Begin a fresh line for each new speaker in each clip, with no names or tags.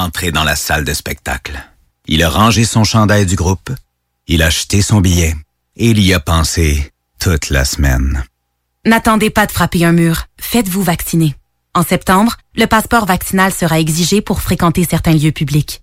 Entré dans la salle de spectacle. Il a rangé son chandail du groupe, il a acheté son billet et il y a pensé toute la semaine.
N'attendez pas de frapper un mur. Faites-vous vacciner. En septembre, le passeport vaccinal sera exigé pour fréquenter certains lieux publics.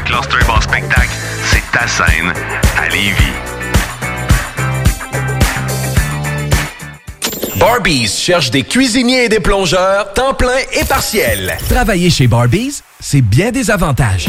Le Cluster Bar Spectacle, c'est ta scène à Lévis.
Barbies cherche des cuisiniers et des plongeurs, temps plein et partiel.
Travailler chez Barbies, c'est bien des avantages.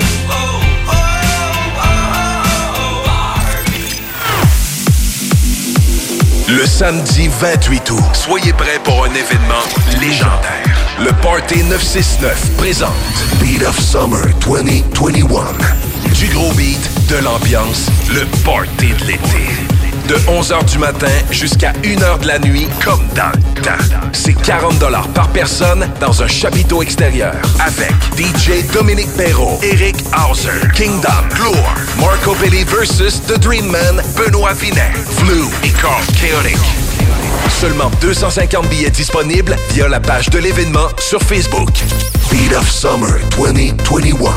Le samedi 28 août, soyez prêts pour un événement légendaire. Le Party 969 présente Beat of Summer 2021. Du gros beat, de l'ambiance, le Party de l'été. De 11h du matin jusqu'à 1h de la nuit, comme dans le temps. C'est 40 par personne dans un chapiteau extérieur. Avec DJ Dominique Perrault, Eric Hauser, Kingdom, Gloire, Marco Belli versus The Dream Man, Benoît Vinet, Flu et Carl Chaotic. Seulement 250 billets disponibles via la page de l'événement sur Facebook. Beat of Summer 2021.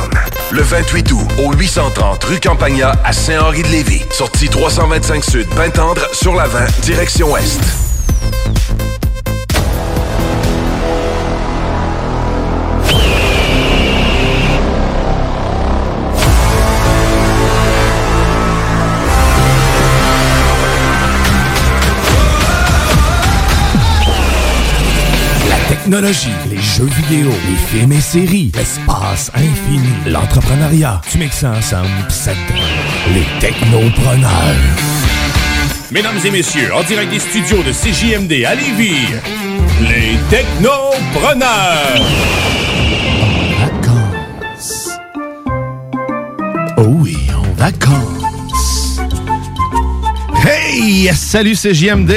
Le 28 août au 830 rue Campagna à Saint-Henri-de-Lévis. Sortie 325 Sud, Pintendre sur la 20, direction Ouest.
Technologie, les jeux vidéo, les films et séries, l'espace infini, l'entrepreneuriat. Tu mixes ça ensemble, ça les technopreneurs.
Mesdames et messieurs, en direct des studios de CJMD à Lévis, les technopreneurs.
Vacances. Oh oui, en vacances. Salut, c'est JMD,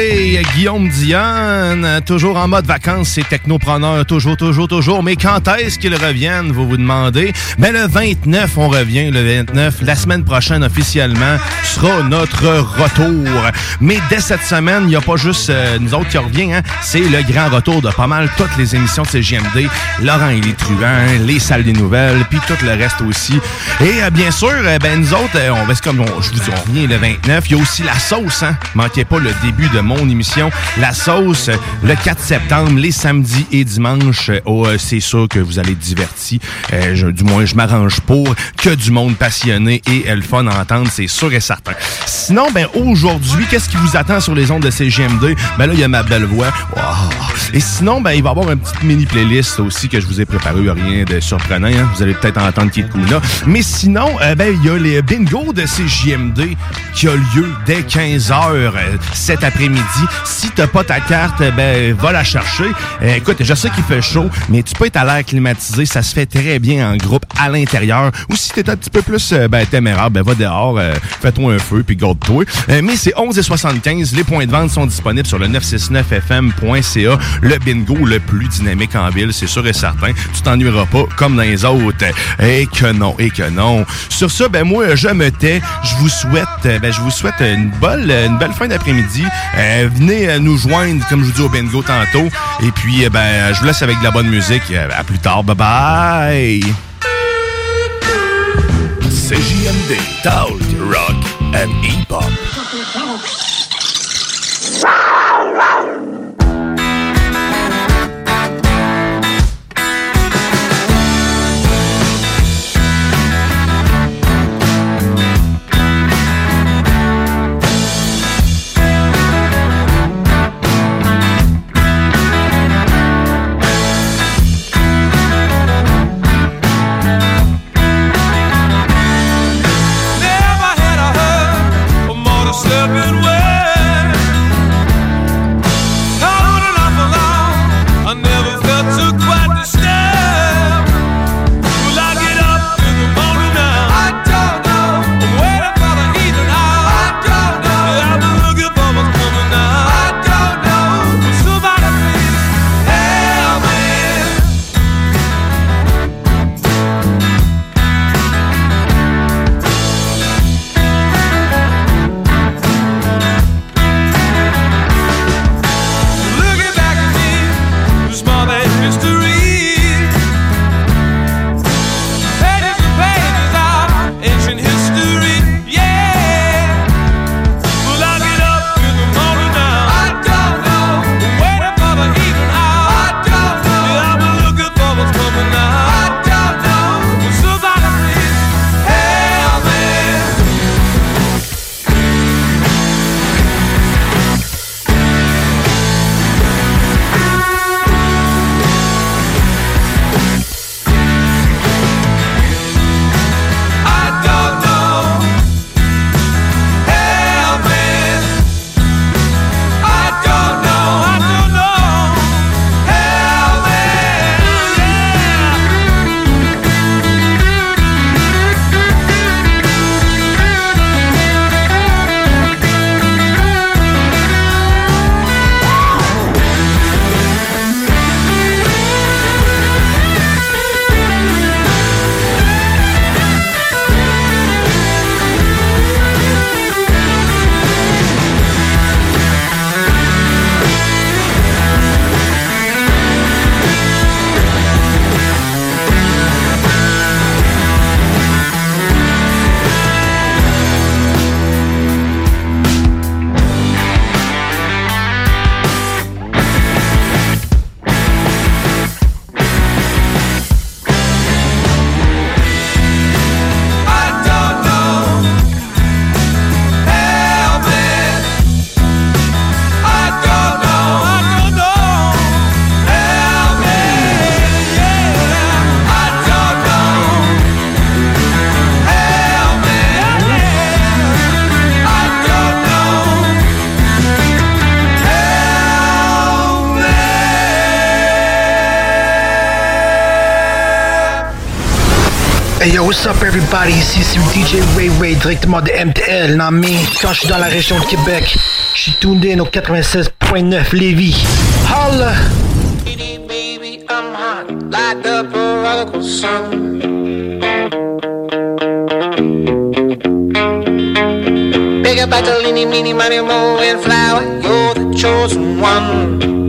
Guillaume Dionne, toujours en mode vacances, c'est technopreneur, toujours, toujours, toujours. Mais quand est-ce qu'ils reviennent, vous vous demandez? Ben, le 29, on revient, le 29. La semaine prochaine, officiellement, sera notre retour. Mais dès cette semaine, il n'y a pas juste euh, nous autres qui revient, hein? c'est le grand retour de pas mal toutes les émissions de CGMD. Laurent et les truands, les salles des nouvelles, puis tout le reste aussi. Et euh, bien sûr, euh, ben nous autres, euh, on va comme je vous dis, on revient le 29. Il y a aussi la sauce, hein? Manquez pas le début de mon émission. La sauce, le 4 septembre, les samedis et dimanches. Oh, euh, c'est sûr que vous allez être divertis. Euh, du moins, je m'arrange pour que du monde passionné et euh, le fun à entendre, c'est sûr et certain. Sinon, ben aujourd'hui, qu'est-ce qui vous attend sur les ondes de CGM2? Ben là, il y a ma belle voix. Et sinon, ben il va y avoir une petite mini playlist aussi que je vous ai préparé. Rien de surprenant. hein. Vous allez peut-être entendre Kid Kuna. Mais sinon, euh, ben il y a les bingos de CJMD qui a lieu dès 15h cet après-midi. Si t'as pas ta carte, euh, ben va la chercher. Euh, écoute, je sais qu'il fait chaud, mais tu peux être à l'air climatisé. Ça se fait très bien en groupe à l'intérieur. Ou si t'es un petit peu plus euh, ben, téméraire, ben va dehors, euh, fais-toi un feu puis garde-toi. Euh, mais c'est 11 et 75. Les points de vente sont disponibles sur le 969fm.ca. Le bingo le plus dynamique en ville, c'est sûr et certain. Tu t'ennuieras pas comme dans les autres. Et que non, et que non. Sur ça, ben moi, je me tais. Je vous souhaite, euh, ben je vous souhaite une belle, une belle fin d'après-midi. Euh, venez euh, nous joindre, comme je vous dis au bingo tantôt. Et puis, euh, ben, je vous laisse avec de la bonne musique. À plus tard. Bye bye.
CJMD, Talk, Rock and Hip-Hop.
DJ Ray Ray directement de MTL, mais quand je suis dans la région de Québec, je suis tuned au 96.9 Lévis. Holla!
The chosen one.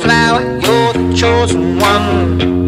flower, you're the chosen one.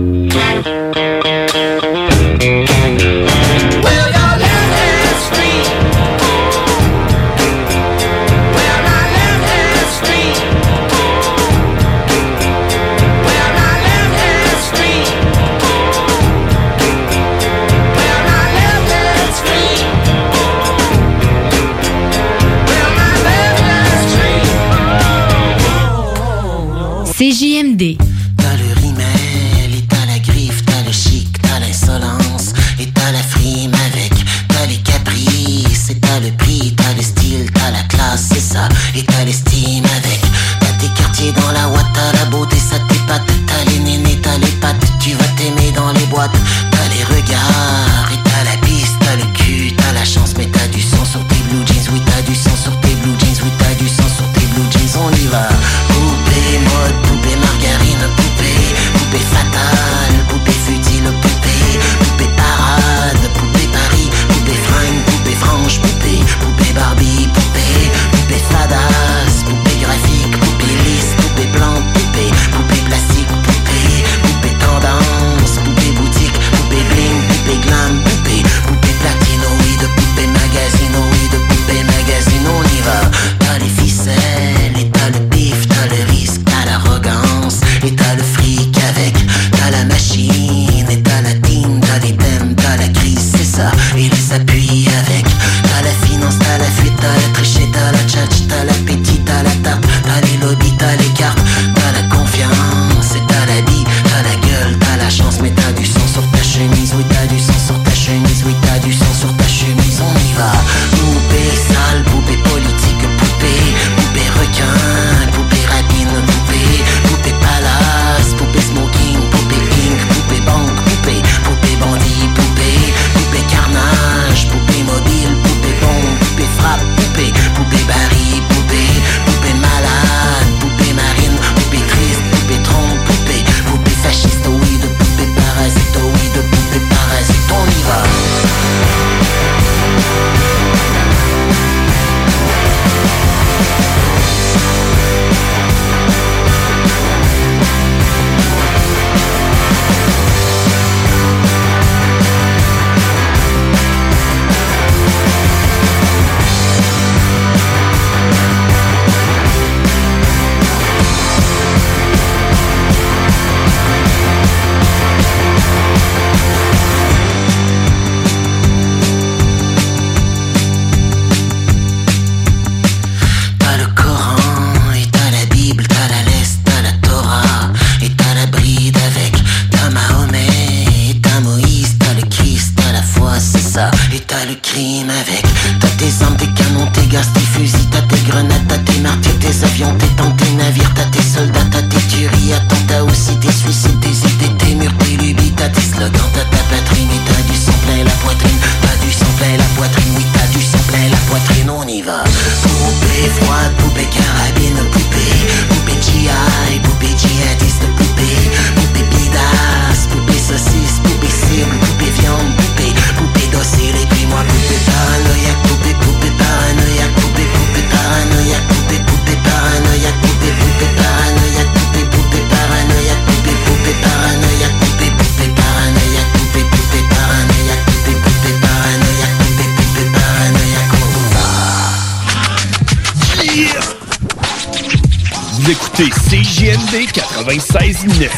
écoutez CJMD 96.9.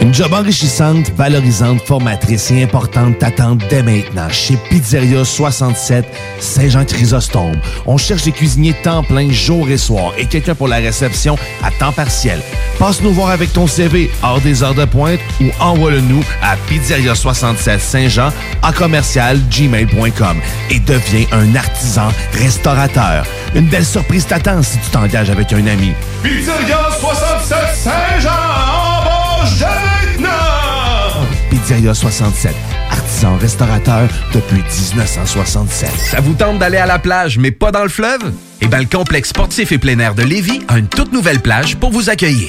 Une job enrichissante, valorisante, formatrice et importante t'attend dès maintenant chez Pizzeria 67 Saint-Jean-Chrysostome. On cherche des cuisiniers temps plein jour et soir et quelqu'un pour la réception à temps partiel. Passe nous voir avec ton CV hors des heures de pointe ou envoie-le-nous à pizzeria67 Saint-Jean à commercial gmail.com et deviens un artisan restaurateur. Une belle surprise t'attend si tu t'engages avec un ami.
Pizzeria 67 Saint-Jean, embauche maintenant!
Pizzeria 67, artisan restaurateur depuis 1967.
Ça vous tente d'aller à la plage, mais pas dans le fleuve? Eh bien, le complexe sportif et plein air de Lévis a une toute nouvelle plage pour vous accueillir.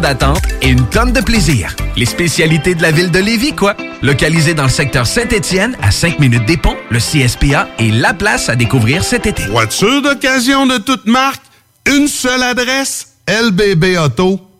d'attente et une tonne de plaisir. Les spécialités de la ville de Lévis, quoi. Localisé dans le secteur Saint-Étienne, à 5 minutes des ponts, le CSPA est la place à découvrir cet été.
Voiture d'occasion de toute marque, une seule adresse, lbbauto.com.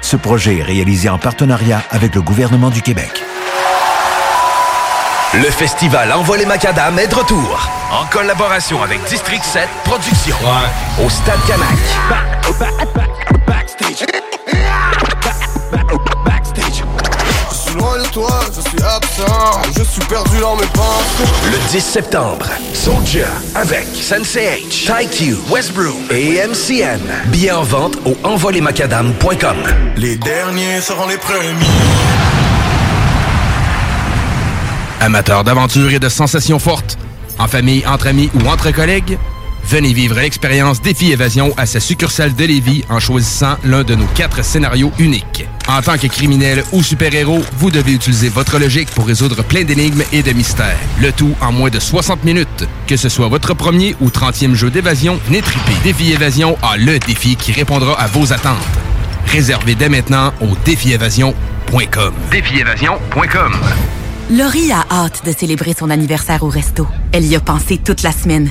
Ce projet est réalisé en partenariat avec le gouvernement du Québec.
Le festival Envoie les Macadam est de retour. En collaboration avec District 7 Productions. Au Stade Canac.
Toi, je suis absent, je suis perdu dans mes pensées.
Le 10 septembre, Soldier avec Sensei H, TyQ, Westbrook et MCN. Billets en vente au envolemacadam.com.
Les derniers seront les premiers.
Amateurs d'aventure et de sensations fortes, en famille, entre amis ou entre collègues, venez vivre l'expérience Défi Évasion à sa succursale de Lévis en choisissant l'un de nos quatre scénarios uniques. En tant que criminel ou super-héros, vous devez utiliser votre logique pour résoudre plein d'énigmes et de mystères. Le tout en moins de 60 minutes. Que ce soit votre premier ou 30e jeu d'évasion, trippé. Défi Évasion a le défi qui répondra à vos attentes. Réservez dès maintenant au défiévasion.com. Défiévasion.com.
Laurie a hâte de célébrer son anniversaire au resto. Elle y a pensé toute la semaine.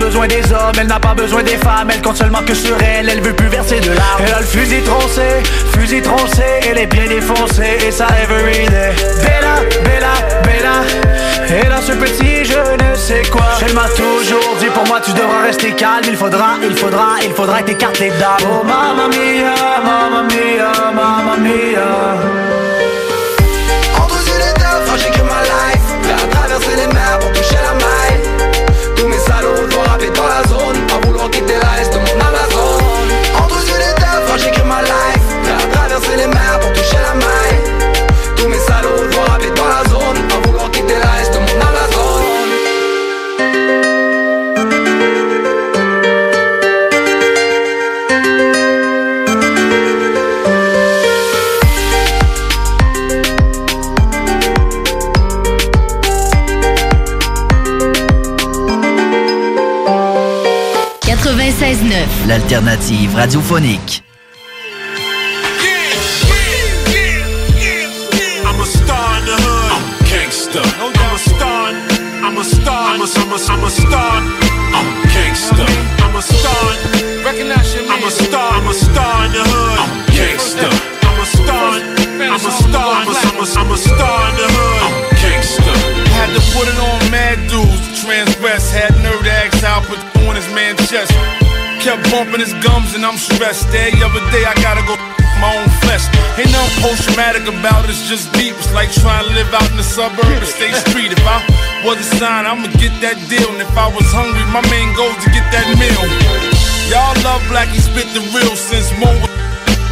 Besoin des hommes, elle n'a pas besoin des femmes. Elle compte seulement que sur elle, elle veut plus verser de larmes. Elle a le fusil troncé, fusil troncé, et les pieds défoncés. Et ça everyday. Bella, Bella, Bella, elle a ce petit je ne sais quoi. Elle m'a toujours dit pour moi tu devras rester calme. Il faudra, il faudra, il faudra que t'écartes les dames. Oh mamma mia, mamma mia, mamma mia. I'm gangsta.
Had to put it on mad dudes transgress. Had nerve to ask how put on his man chest. Kept bumping his gums and I'm stressed. Every other day I gotta go my own flesh. Ain't nothing post traumatic about it, it's just deep. It's like trying to live out in the suburb of State Street. If I was a sign, I'ma get that deal. And if I was hungry, my main goal to get that meal. Y'all love black, he spit the real since Mo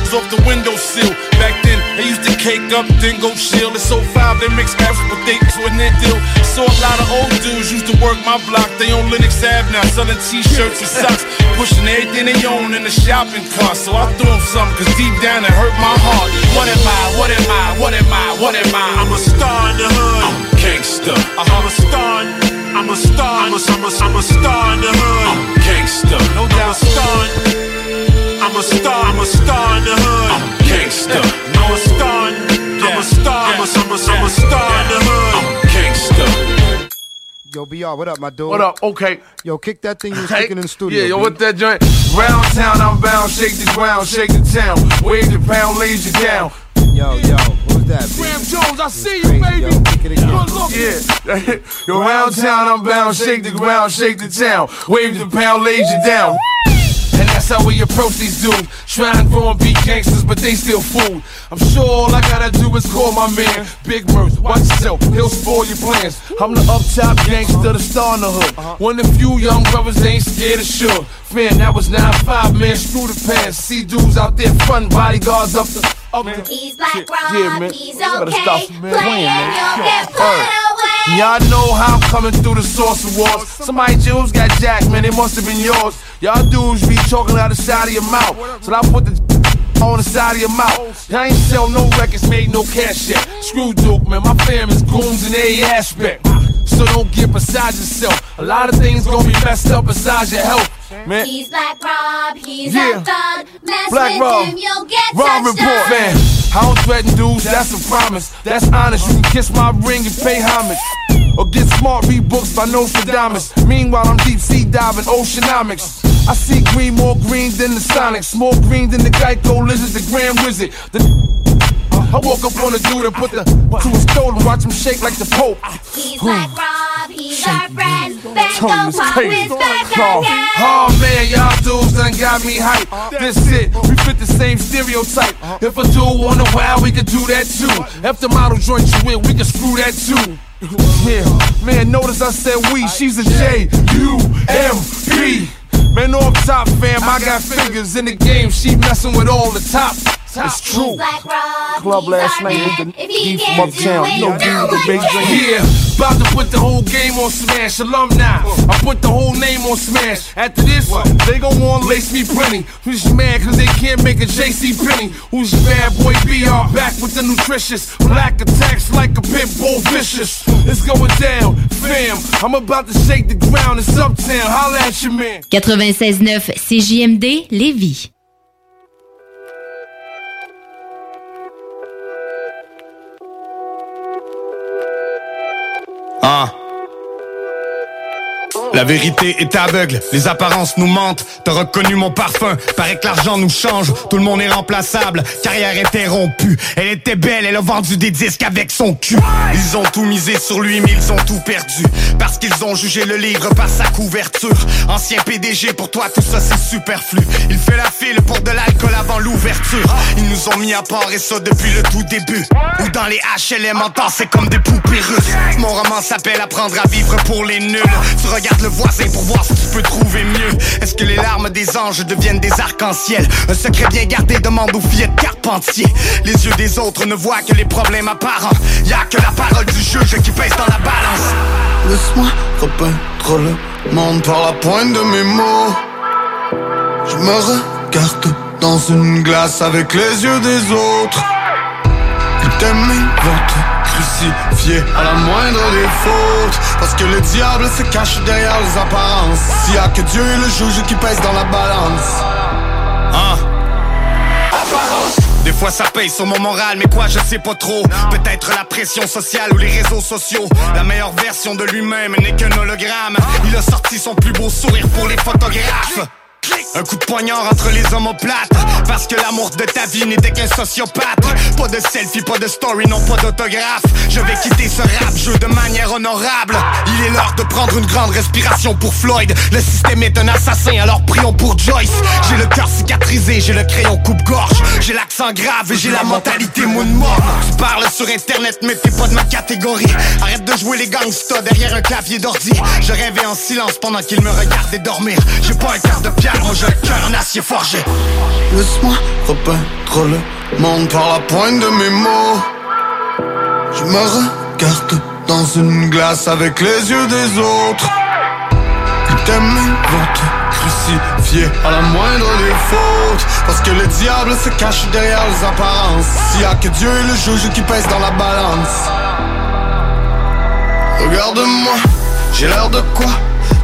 was off the windowsill. Back then, they used to cake up, then go chill. It's so five, they mix apps with dates with their deal. So a lot of old dudes used to work my block. They on Linux Ave now, selling t-shirts and socks. Pushing everything they own in the shopping cart. So I threw them something, cause deep down it hurt my heart. What am I? What am I? What am I? What am I?
I'm a star in the hood. I'm a gangsta. I'm a star. I'm a star. I'm a, I'm a, I'm a star in the hood. I'm a gangsta. No doubt. I'm a star. I'm a star. I'm a star in the hood. I'm gangsta. I'm
Yo, BR, what up, my dude?
What up? Okay.
Yo, kick that thing you was
Hey,
kicking in the studio.
Yeah, yo, what that joint? Round town, I'm bound, shake the ground, shake the town. Wave the pound, lays you down.
Yo, yo, who's that?
Graham Jones, I see you, baby. Look, look. Yeah. Yo, round town, I'm bound, shake the ground, shake the town. Wave the pound, lays you down. And that's how we approach these dudes. Trying grow and be gangsters, but they still fool. I'm sure all I gotta do is call my man Big Murph. Watch yourself, he'll spoil your plans. I'm the up top gangster, the star in the hood. One of the few young brothers ain't scared of sure. Man, that was 9-5, man, screw the pants. See dudes out there front bodyguards up the. Up the
He's black Rob,
yeah, man.
he's
You better
okay.
stop, man.
Playing, you'll get put away.
Y'all know how I'm coming through the source wars. Somebody jewels got jacked, man, It must have been yours. Y'all dudes be talking out the side of your mouth. So I put the on the side of your mouth. I ain't sell no records, made no cash yet. Screw Duke, man, my fam is goons in every aspect. So don't get beside yourself. A lot of things gonna be messed up besides your health. Man,
He's black Rob, he's
Yeah.
a thug. Mess
Black
with
Rob.
him, you'll get
Rob
touched
report,
up.
man. I don't threaten dudes, that's a promise. That's honest. You can kiss my ring and pay homage. Or get smart, read books by Nostradamus. Meanwhile, I'm deep sea diving, oceanomics. I see green more green than the Sonics, more green than the Geico lizard, the Grand Wizard. The Uh-huh. I woke up on a dude and put the to his throat and watch him shake like the Pope.
He's black Rob, he's our friend. Bend
Tongue
over,
is
pop his back
Oh,
again.
oh man, y'all dudes done got me hype. This it, we fit the same stereotype. If a dude wanna wow, we could do that too. If the model joint you with, we can screw that too. Yeah, man, notice I said we, she's a J U M P. Man, off top fam, I got figures in the game. She messin' with all the top. It's true.
Black Rob,
Club last night with the D from uptown.
to
You know, D
no
with the big drink. Yeah, about to put the whole game on Smash alumni. I put the whole name on Smash. After this, they gon' want lace me printing. Who's mad cause they can't make a JC Penny? Who's your bad boy BR back with the nutritious? Black attacks like a pit bull vicious. It's going down, fam. I'm about to shake the ground. It's uptown. Holla at your man.
96.9 CJMD Lévis.
La vérité est aveugle, les apparences nous mentent. T'as reconnu mon parfum, paraît que l'argent nous change. Tout le monde est remplaçable, carrière interrompue. Elle était belle, elle a vendu des disques avec son cul. Ils ont tout misé sur lui, mais ils ont tout perdu. Parce qu'ils ont jugé le livre par sa couverture. Ancien PDG, pour toi tout ça c'est superflu. Il fait la file pour de l'alcool avant l'ouverture. Ils nous ont mis à part et ça depuis le tout début. Ou dans les HLM en temps, c'est comme des poupées russes. Mon roman s'appelle Apprendre à vivre pour les nuls. Tu regardes le voisin pour voir si tu peux trouver mieux. Est-ce que les larmes des anges deviennent des arcs-en-ciel? Un secret bien gardé demande aux filles de Carpentier. Les yeux des autres ne voient que les problèmes apparents. Y a que la parole du juge qui pèse dans la balance.
Laisse-moi repeindre le monde par la pointe de mes mots. Je me regarde dans une glace avec les yeux des autres. Que t'aimer
crucifié à la moindre des fautes. Parce que le diable se cache derrière les apparences. S'il y a que Dieu et le juge qui pèse dans la balance.
Hein? Des fois ça paye sur mon moral, mais quoi je sais pas trop. Peut-être la pression sociale ou les réseaux sociaux. La meilleure version de lui-même n'est qu'un hologramme. Il a sorti son plus beau sourire pour les photographes un coup de poignard entre les omoplates Parce que l'amour de ta vie n'était qu'un sociopathe. Pas de selfie, pas de story, non pas d'autographe. Je vais quitter ce rap jeu de manière honorable. Il est l'heure de prendre une grande respiration pour Floyd. Le système est un assassin, alors prions pour Joyce. J'ai le cœur cicatrisé, j'ai le crayon coupe-gorge. J'ai l'accent grave et j'ai la mentalité mort Tu parles sur internet mais t'es pas de ma catégorie. Arrête de jouer les gangsters derrière un clavier d'ordi. Je rêvais en silence pendant qu'ils me regardaient dormir. J'ai pas un quart de pierre, cœur acier forgé.
Laisse-moi repeindre le monde par la pointe de mes mots. Je me regarde dans une glace avec les yeux des autres. Vont te crucifier à la moindre des fautes. Parce que le diable se cache derrière les apparences. S'il y a que Dieu et le juge qui pèse dans la balance. Regarde-moi, j'ai l'air de quoi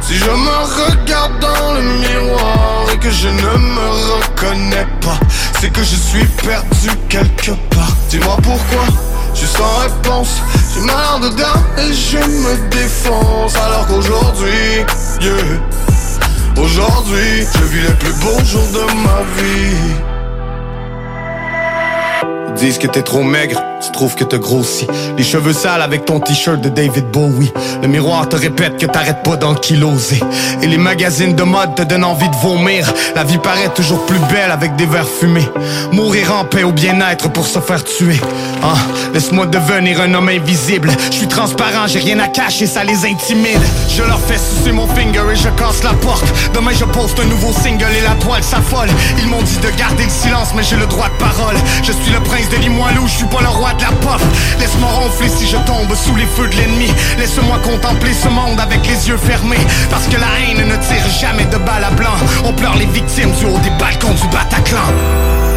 Si je me regarde dans le miroir et que je ne me reconnais pas C'est que je suis perdu quelque part. Dis-moi pourquoi, je suis sans réponse. J'ai mal dedans et je me défonce. Alors qu'aujourd'hui, yeah, Aujourd'hui, je vis les plus beaux jours de ma vie disent que t'es trop maigre, tu trouves que t'as grossi. Les cheveux sales avec ton t-shirt de David Bowie. Le miroir te répète que t'arrêtes pas d'enkyloser. Et les magazines de mode te donnent envie de vomir. La vie paraît toujours plus belle avec des verres fumés. Mourir en paix au bien-être pour se faire tuer. Ah, laisse-moi devenir un homme invisible. Je suis transparent, j'ai rien à cacher, ça les intimide. Je leur fais sucer mon finger et je casse la porte. Demain je poste un nouveau single et la toile s'affole. Ils m'ont dit de garder le silence, mais j'ai le droit de parole. Je suis le prince de Limoilou, je suis pas le roi de la pop. Laisse-moi ronfler si je tombe sous les feux de l'ennemi. Laisse-moi contempler ce monde avec les yeux fermés. Parce que la haine ne tire jamais de balles à blanc. On pleure les victimes du haut des balcons du Bataclan.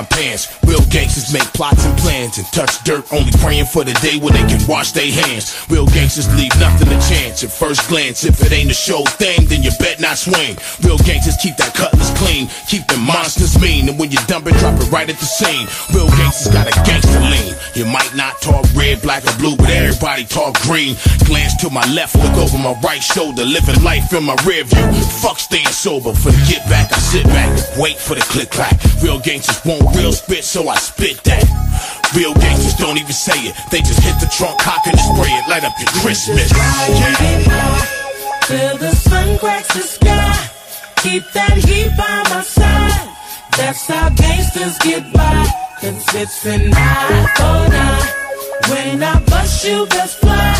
My
pants. Real gangsters make plots and and touch dirt, only praying for the day when they can wash their hands. Real gangsters leave nothing to chance at first glance. If it ain't a show thing, then you bet not swing. Real gangsters keep that cutlass clean, keep them monsters mean, and when you dump it, drop it right at the scene. Real gangsters got a gangster lean. You might not talk red, black, or blue, but everybody talk green. Glance to my left, look over my right shoulder, living life in my rear view. Fuck staying sober, for the get back, I sit back, wait for the click clack. Real gangsters want real spit, so I spit that. Real gangsters don't even say it, they just hit the trunk, cock and spray it, light up your Christmas. Yeah.
till the sun cracks the sky. Keep that heat by my side. That's how gangsters get by. Cause it's an eye for eye. When I bust you, best fly.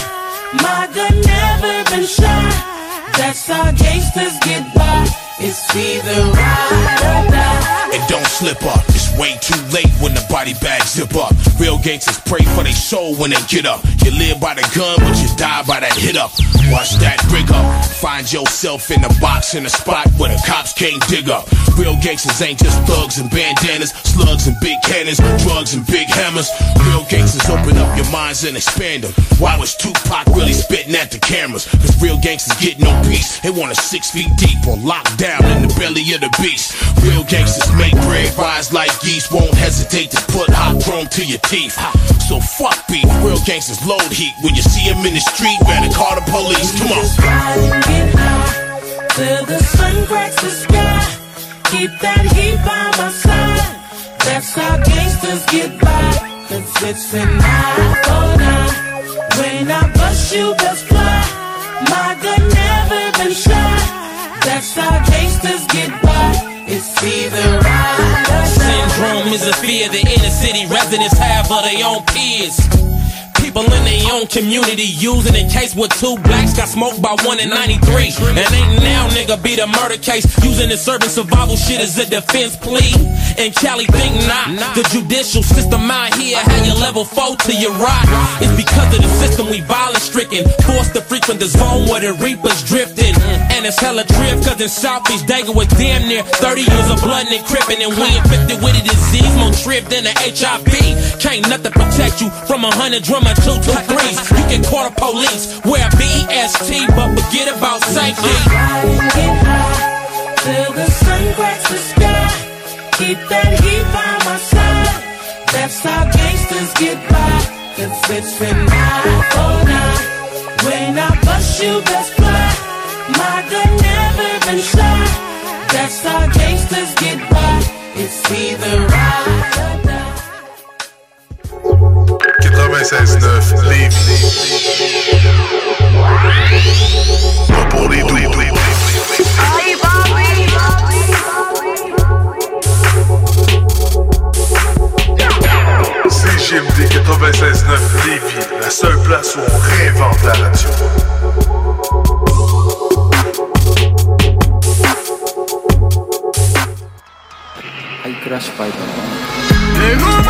My gun never been shot. That's how gangsters get by. It's either ride or die.
And don't slip up, it's way too late when the body bag zip up. Real gangsters pray for their soul when they get up. You live by the gun, but you die by that hit up. Watch that rig up. Find yourself in a box in a spot where the cops can't dig up. Real gangsters ain't just thugs and bandanas, slugs and big cannons, drugs and big hammers. Real gangsters open up your minds and expand them. Why was Tupac really spitting at the cameras? Cause real gangsters get no peace. They want a six feet deep or locked down in the belly of the beast. Real gangsters make bread rise like geese, won't hesitate to put hot chrome to your teeth. So fuck beef. Real gangsters load heat. When you see them in the street, better call the police. Come on.
Till the sun cracks the sky. Keep that heat by my side. That's how gangsters get by. Cause it's an eye for an eye. When I bust you, best fly. My gun never been shot. That's how gangsters get by. It's either ride or.
Syndrome is a fear the inner city residents have of their own peers. People in their own community using in case with two blacks got smoked by one in 93. And ain't now, nigga, be the murder case. Using the urban survival shit as a defense plea. And Cali think not. The judicial system out here, how you level four to your right. It's because of the system we violence stricken. Forced to frequent the zone where the reapers drifting. And it's hella drift, cause in Southeast Dago was damn near 30 years of blood and crippin'. And we infected with a disease more trip than the HIV. Can't nothing protect you from a hundred drum two two threes. You can call the police, wear a BEST, but forget about safety.
Get high, till the sun cracks the sky. Keep that heat by my side. That's how gangsters get by. Cause it's eye for an eye. When I bust you, best fly. My gun never been shot. That's how gangsters get by. It's either ride or die.
96.9 Lévis. Pas pour les doux. CGMD 96.9 Lévis, la seule place où on réinvente la radio.
I crash fight.
Les roues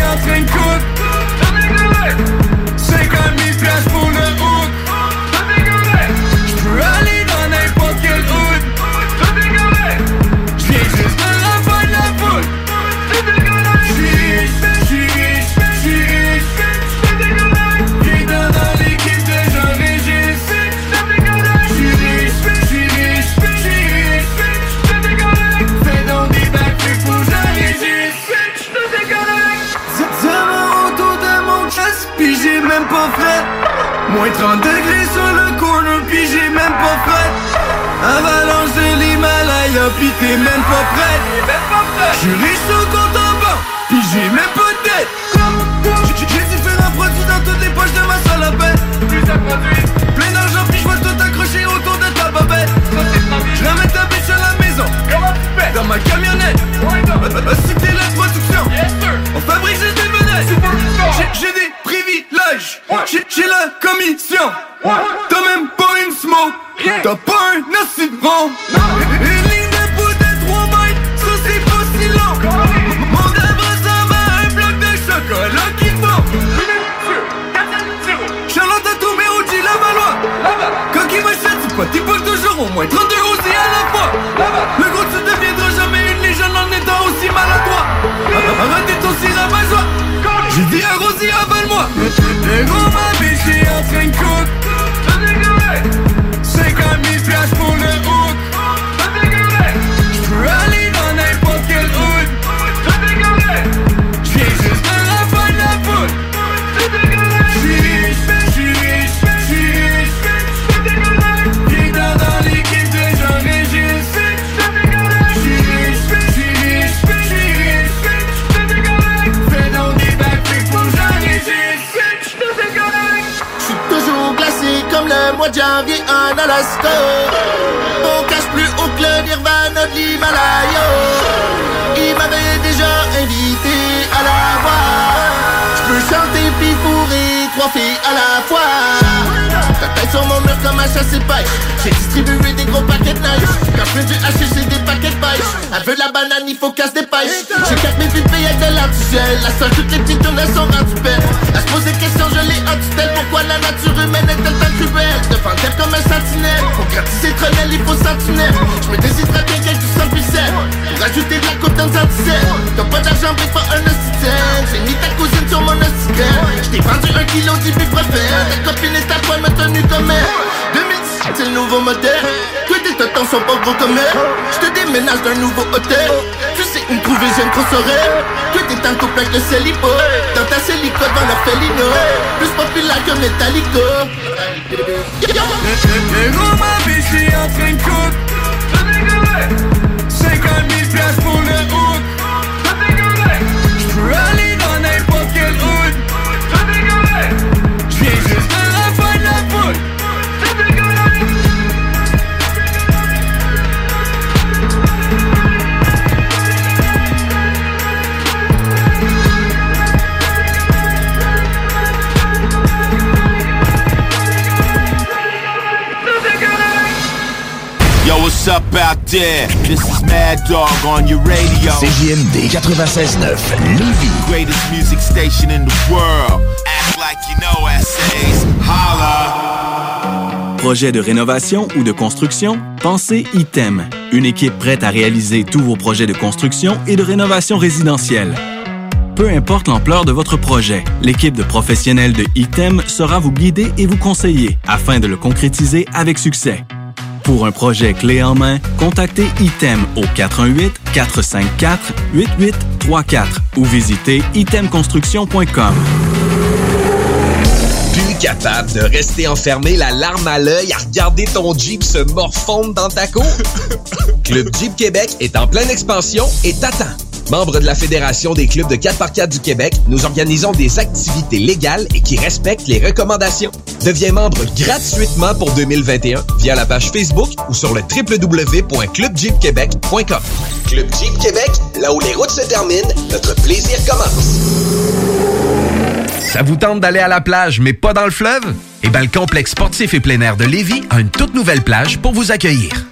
en train de coudre 50 000 places pour l'Himalaya, pis t'es même pas prêt. J'suis riche au compte en banque, pis j'ai même pas de dette J'ai- différents produits dans toutes les poches de ma salle à bain. Plein d'argent, pis j'vois tout accroché autour de ta babette J'ramène ta bitch à la maison. Dans ma camionnette. Vedettes Citer la production. On fabrique juste des vedettes J'ai- des privilèges. J'ai- la commission. T'as même pas une smoke. T'as pas un assis de 10 balles de genre au moins, 32
mois de janvier en Alaska. On cache plus haut que Nirvana de l'Himalaya. Il m'avait déjà invité à la voix. J'peux chanter pis fourrer trois filles à la fois. Ta tête sur mon mur comme un chasse et pêche. J'ai distribué des gros paquets neige. Quand j'fais du haché, des paquets. Elle veut la banane, il faut qu'elle se dépêche. J'ai 4000 vies payées avec de l'antigel. La seule, toutes les petites tournées sont rendues. Elle se pose des questions, je l'ai en tutelle. Pourquoi la nature humaine est-elle tant cruelle? Devant tête comme un sentinelle. Pour gratisser Tronel, il faut sentinelle. Je me déshydrate bien quelque du sang puissant. Pour ajouter de la côte dans T'as pas d'argent, mais pas un oxygène. J'ai mis ta cousine sur mon oxygène. J't'ai vendu un kilo d'ibuprofène. Ta copine est ta m'a tenu comme elle. 2017, c'est le nouveau modèle. Toi, tes tontons sont pas gros comme elle. J'te déménage d'un nouveau hôtel. Tu sais où me trouver, j'aime qu'on saurait. Toi, t'es en couple avec le célibat. Dans ta célicote, dans la Felino. Plus populaire que Metallica.
Le gros ma biche est en train de cook 50 000 piastres
up out there? This is Mad Dog on your radio.
CJMD 96.9 Lévis.
Greatest music station in the world. Act like you know essays. Holla.
Projet de rénovation ou de construction? Pensez ITEM. Une équipe prête à réaliser tous vos projets de construction et de rénovation résidentielle. Peu importe l'ampleur de votre projet, l'équipe de professionnels de ITEM sera vous guider et vous conseiller afin de le concrétiser avec succès. Pour un projet clé en main, contactez ITEM au 418-454-8834 ou visitez itemconstruction.com.
Plus capable de rester enfermé la larme à l'œil à regarder ton Jeep se morfondre dans ta cour? Club Jeep Québec est en pleine expansion et t'attend. Membre de la Fédération des clubs de 4x4 du Québec, nous organisons des activités légales et qui respectent les recommandations. Deviens membre gratuitement pour 2021 via la page Facebook ou sur le www.clubjeepquebec.com. Club Jeep Québec, là où les routes se terminent, notre plaisir commence.
Ça vous tente d'aller à la plage, mais pas dans le fleuve? Eh bien, le complexe sportif et plein air de Lévis a une toute nouvelle plage pour vous accueillir.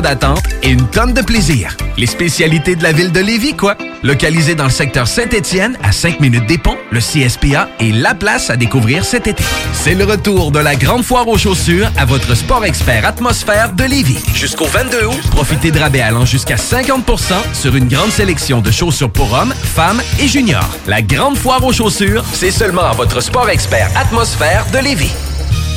d'attente et une tonne de plaisir. Les spécialités de la ville de Lévis, quoi? Localisé dans le secteur Saint-Étienne, à 5 minutes des ponts, le CSPA est la place à découvrir cet été. C'est le retour de la grande foire aux chaussures à votre sport expert atmosphère de Lévis. Jusqu'au 22 août, profitez de rabais allant jusqu'à 50% sur une grande sélection de chaussures pour hommes, femmes et juniors. La grande foire aux chaussures, c'est seulement à votre sport expert atmosphère de Lévis.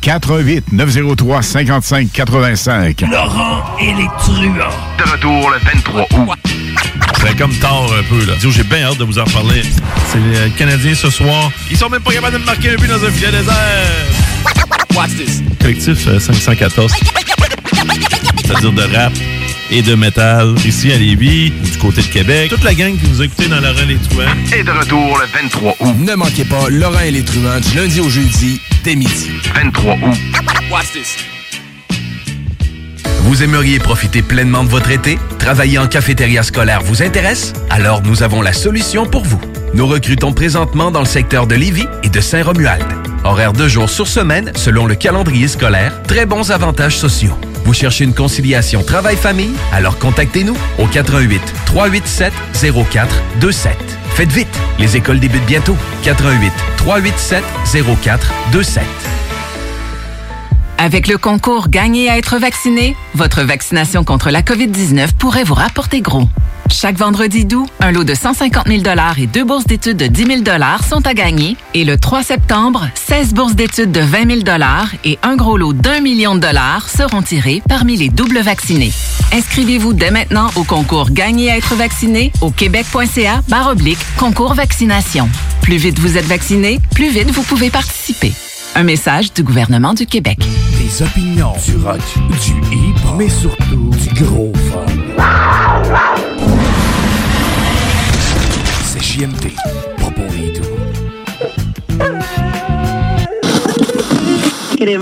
88 903 55 85.
Laurent et les truands.
De retour le 23 août.
C'est comme tard un peu, là. J'ai bien hâte de vous en reparler. C'est les Canadiens ce soir. Ils sont même pas capables de me marquer un but dans un filet désert.
Watch this.
Collectif euh, 514. C'est-à-dire de rap et de métal ici à Lévis ou du côté de Québec. Toute la gang qui nous a écoutés dans Laurent les Truands.
Et de retour le 23 août.
Ne manquez pas Laurent et les truands du lundi au jeudi dès midi.
23 août.
Watch this.
Vous aimeriez profiter pleinement de votre été? Travailler en cafétéria scolaire vous intéresse? Alors nous avons la solution pour vous. Nous recrutons présentement dans le secteur de Lévis et de Saint-Romuald. Horaire de jours sur semaine selon le calendrier scolaire, très bons avantages sociaux. Vous cherchez une conciliation travail-famille? Alors contactez-nous au 88 387 0427. Faites vite, les écoles débutent bientôt. 88 387 0427.
Avec le concours Gagner à être vacciné, votre vaccination contre la COVID-19 pourrait vous rapporter gros. Chaque vendredi d'août, un lot de 150 000 et deux bourses d'études de 10 000 sont à gagner. Et le 3 septembre, 16 bourses d'études de 20 000 et un gros lot d'un million de dollars seront tirés parmi les doubles vaccinés. Inscrivez-vous dès maintenant au concours Gagner à être vacciné au québec.ca oblique concours vaccination. Plus vite vous êtes vacciné, plus vite vous pouvez participer. Un message du gouvernement du Québec.
Des opinions, du rock, du hip mais surtout du gros fun. C'est pas pour les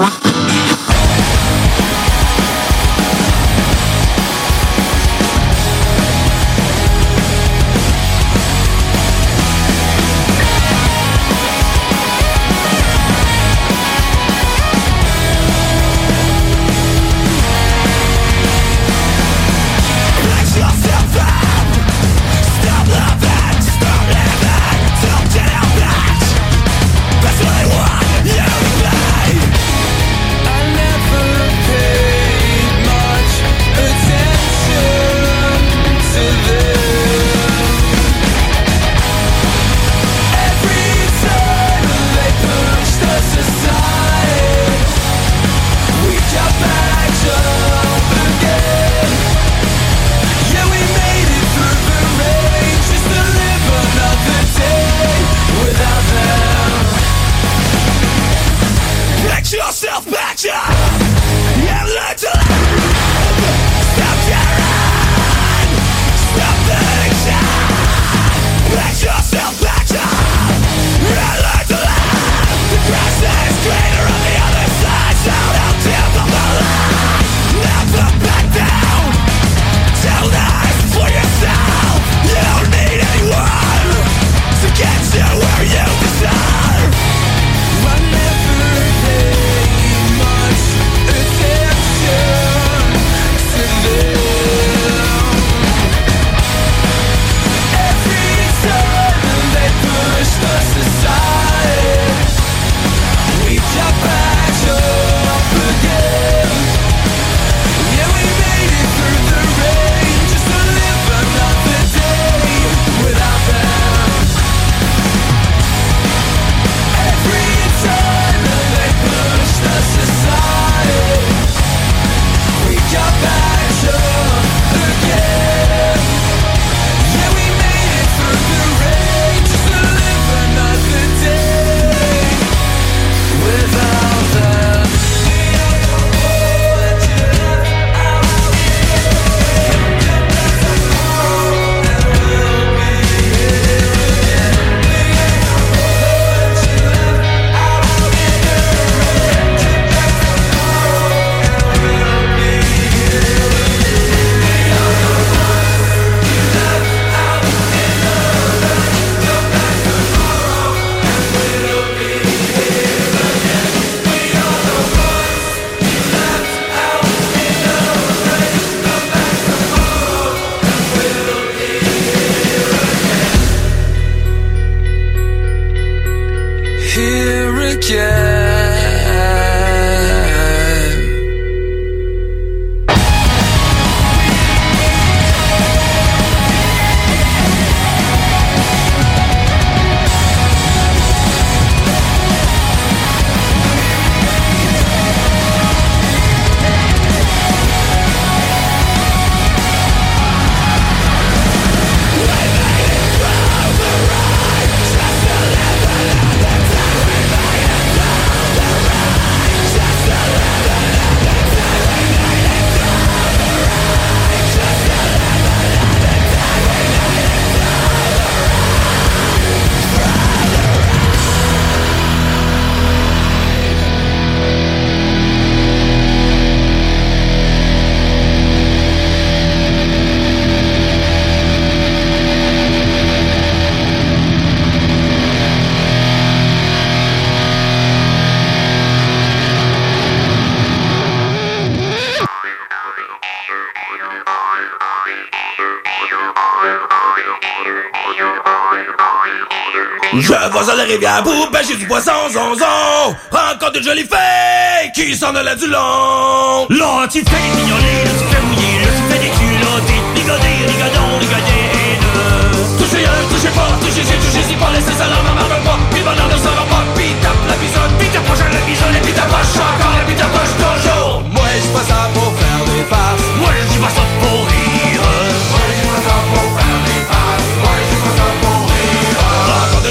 rivière pour pêcher du poisson zonzon Rencontre une jolie fille qui s'en allait du long.
Là tu fais des là tu fais mouiller, là tu fais des culottés Rigodé, rigodon, rigodé
Touchez un, touchez pas, touchez ci, touchez ci pas Laissez ça là, maman veut pas, puis bonheur ne sera pas Puis tape la bisonne, puis t'approche la bisonne Et puis t'approche encore, et puis t'approche toujours.
Moi je pas ça pour faire des farces.
Moi je dis pas ça pour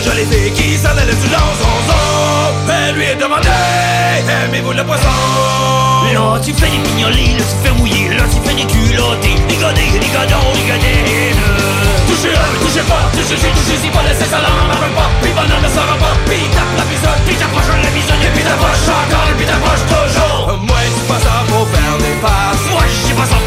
Une jolie fille qui s'en allait du long zonzon Elle lui est demandé, aimez-vous le poisson?
Là tu fais des mignolés, là tu fais mouiller, là tu fais des culottés Rigodé, rigodon, rigodé
Touchez un, touchez pas, touchez ci, touchez ci pas Laissez ça là, veut pas, puis bonheur ne sera pas Puis tape la bisonne, puis t'approche la bisonne Et puis t'approche encore, et puis t'approche toujours.
Moi je dis pas ça pour faire des farces
Moi je dis pas ça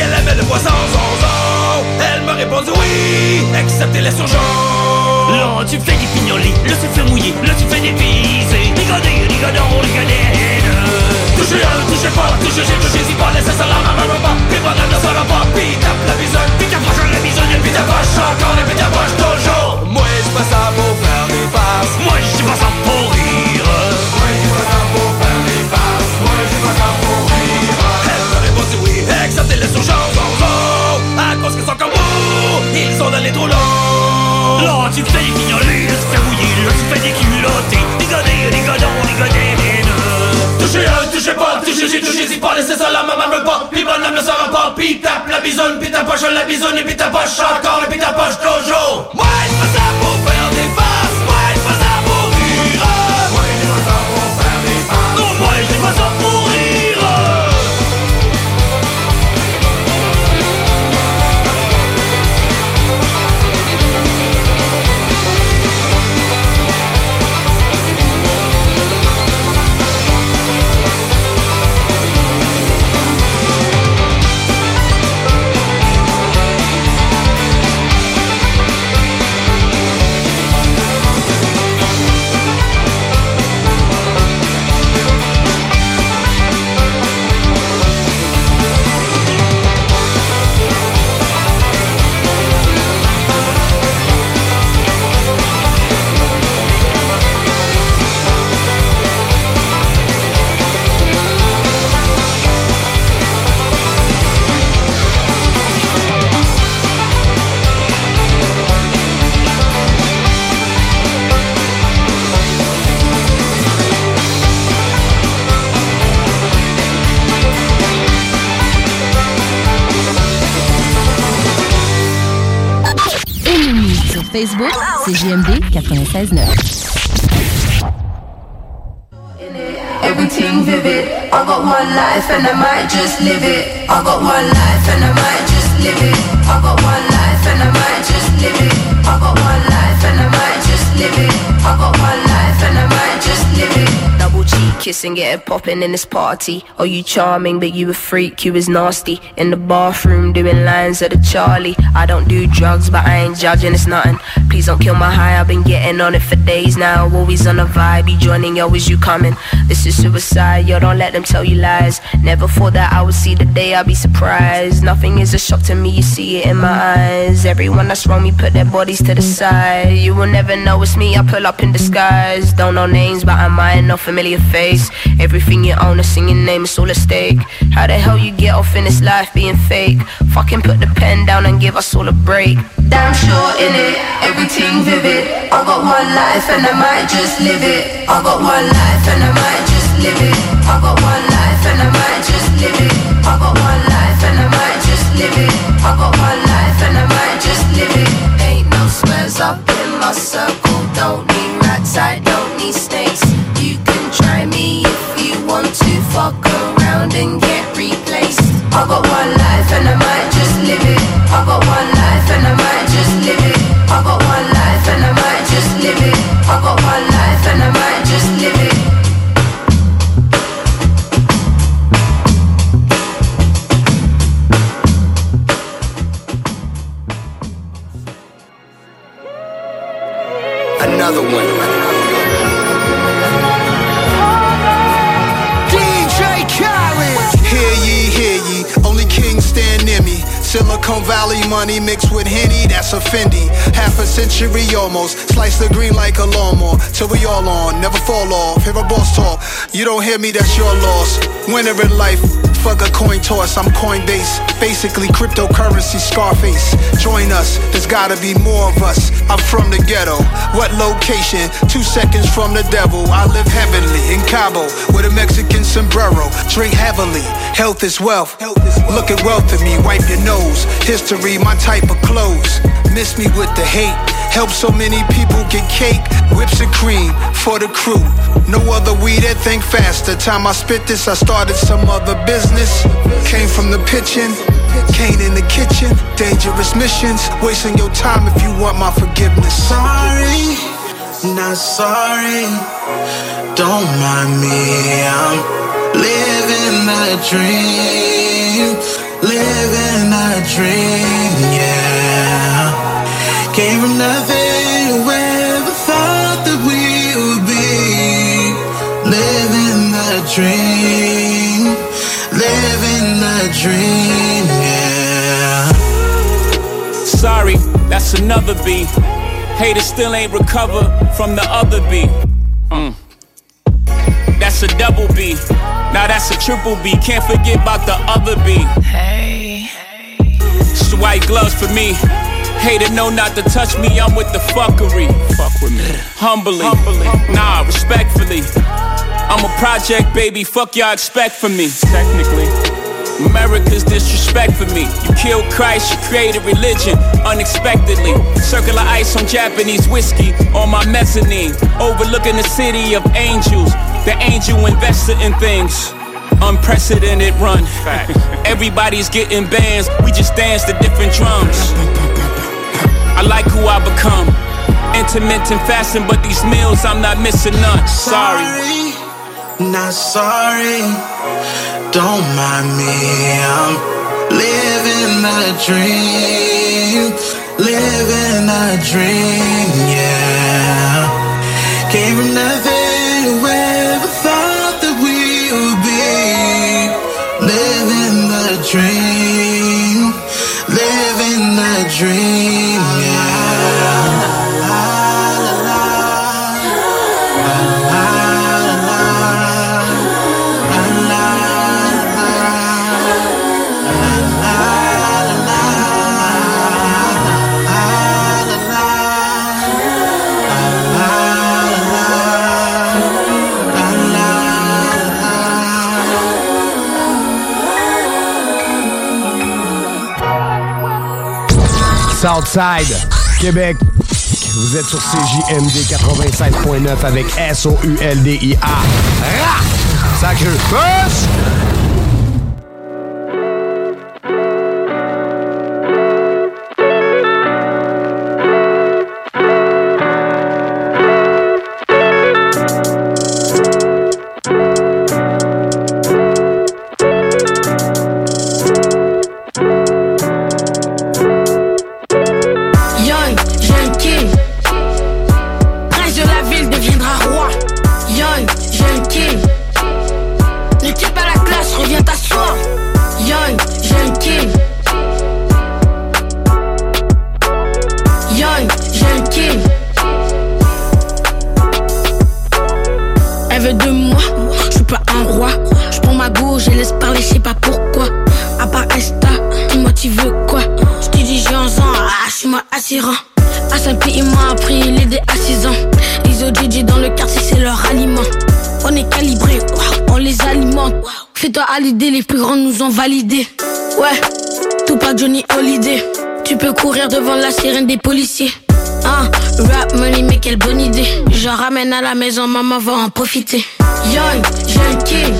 elle aimait le poisson. Zonzon Elle m'a répondu oui, excepté les surgeons
Là tu fais des pignolés, là tu fais mouiller, là tu fais des visées. Rigodé, rigodon, rigodé
Touchez un, touchez pas, touchez ci, touchez ci pas Laissez ça là, maman veut pas, puis bonheur ne sera pas Puis tape la bisonne, puis t'approche la bisonne Et puis t'approche encore, et puis t'approche toujours.
Moi je dis pas ça pour faire des farces.
Moi je dis pas
les surgeons zonzon À cause qu'ils sont comme vous, ils sont dans les trous longs
Là tu fais des pignolés, là tu fais mouiller, là tu fais des culottés
Touchez un, touchez pas, touchez ci, touchez ci pas Laissez ça là, maman veut pas, puis bonhomme ne sera pas Puis tape la bisonne, puis t'approche la bisonne Et puis t'approche encore, et puis t'approche toujours
Facebook, 96.9.
Everything vivid. I got one life and I might just live it. I got one life and I might just live it. I got one life and I might just live it. I got one life and I might just live it. I got one life and I might just live it. Double cheek kissing, get it popping in this party. Oh, you charming, but you a freak, you is nasty. In the bathroom doing lines of the Charlie. I don't do drugs, but I ain't judging, it's nothing. Please don't kill my high, I've been getting on it for days now. Always on a vibe, you joining, is you coming? This is suicide, yo, don't let them tell you lies. Never thought that I would see the day, I'll be surprised. Nothing is a shock to me, you see it in my eyes. Everyone that's wrong me, put their bodies to the side. You will never know it's me, I pull up in disguise. Don't know names, but I might know familiar face. Everything you own, a singing name, it's all a stake. How the hell you get off in this life being fake? Fucking put the pen down and give us all a break. Damn sure in it, everything vivid. I got one life and I might just live it. I got one life and I might I got one life and I might just live it. I got one life and I might just live it. I got one life and I might just live it. Ain't no squares up in my circle. Don't need rats, I don't need snakes. You can try me if you want to. Fuck around and get replaced. I got one life and I might just live it. I got one life
money mixed with Henny, that's a Fendi. Half a century almost. Slice the green like a lawnmower. Till we all on, never fall off. Hear a boss talk. You don't hear me, that's your loss. Winner in life, fuck a coin toss. I'm Coinbase. Basically cryptocurrency Scarface. Join us, there's gotta be more of us. I'm from the ghetto. What location? Two seconds from the devil. I live heavenly in Cabo with a Mexican sombrero. Drink heavily. Health is wealth. Look at wealth in me. Wipe your nose. History, my type of clothes. Miss me with the hate. Help so many people get cake. Whips and cream for the crew. No other weed that think faster. Time I spit this, I started some other business. Came from the pitching. Kane in the kitchen. Dangerous missions. Wasting your time if you want my forgiveness.
Sorry, not sorry. Don't mind me. I'm living the dream. Living the dream, yeah. Came from nothing. Whoever thought that we would be living the dream. Living the dream, yeah.
Sorry, that's another B. Haters still ain't recovered from the other B. Mm. That's a double B. Now that's a triple B. Can't forget about the other B. Hey. White gloves for me. Hater know not to touch me. I'm with the fuckery. Fuck with me. Humbly. Nah, respectfully. I'm a project baby. Fuck y'all expect from me. Technically. America's disrespect for me. You killed Christ, you created religion unexpectedly. Circular ice on Japanese whiskey on my mezzanine. Overlooking the city of angels. The angel investor in things. Unprecedented run. Everybody's getting bands, we just dance to different drums. I like who I become. Intermittent fasting, but these meals I'm not missing none. Sorry.
Not sorry, don't mind me. I'm living the dream, living the dream, yeah. Came from nothing, dream,
Southside, Québec. Vous êtes sur CJMD 96.9 avec S-O-U-L-D-I-A.
La sirène des policiers. Hein, rap money, mais quelle bonne idée. J'en ramène à la maison, maman va en profiter. Young, jeune king.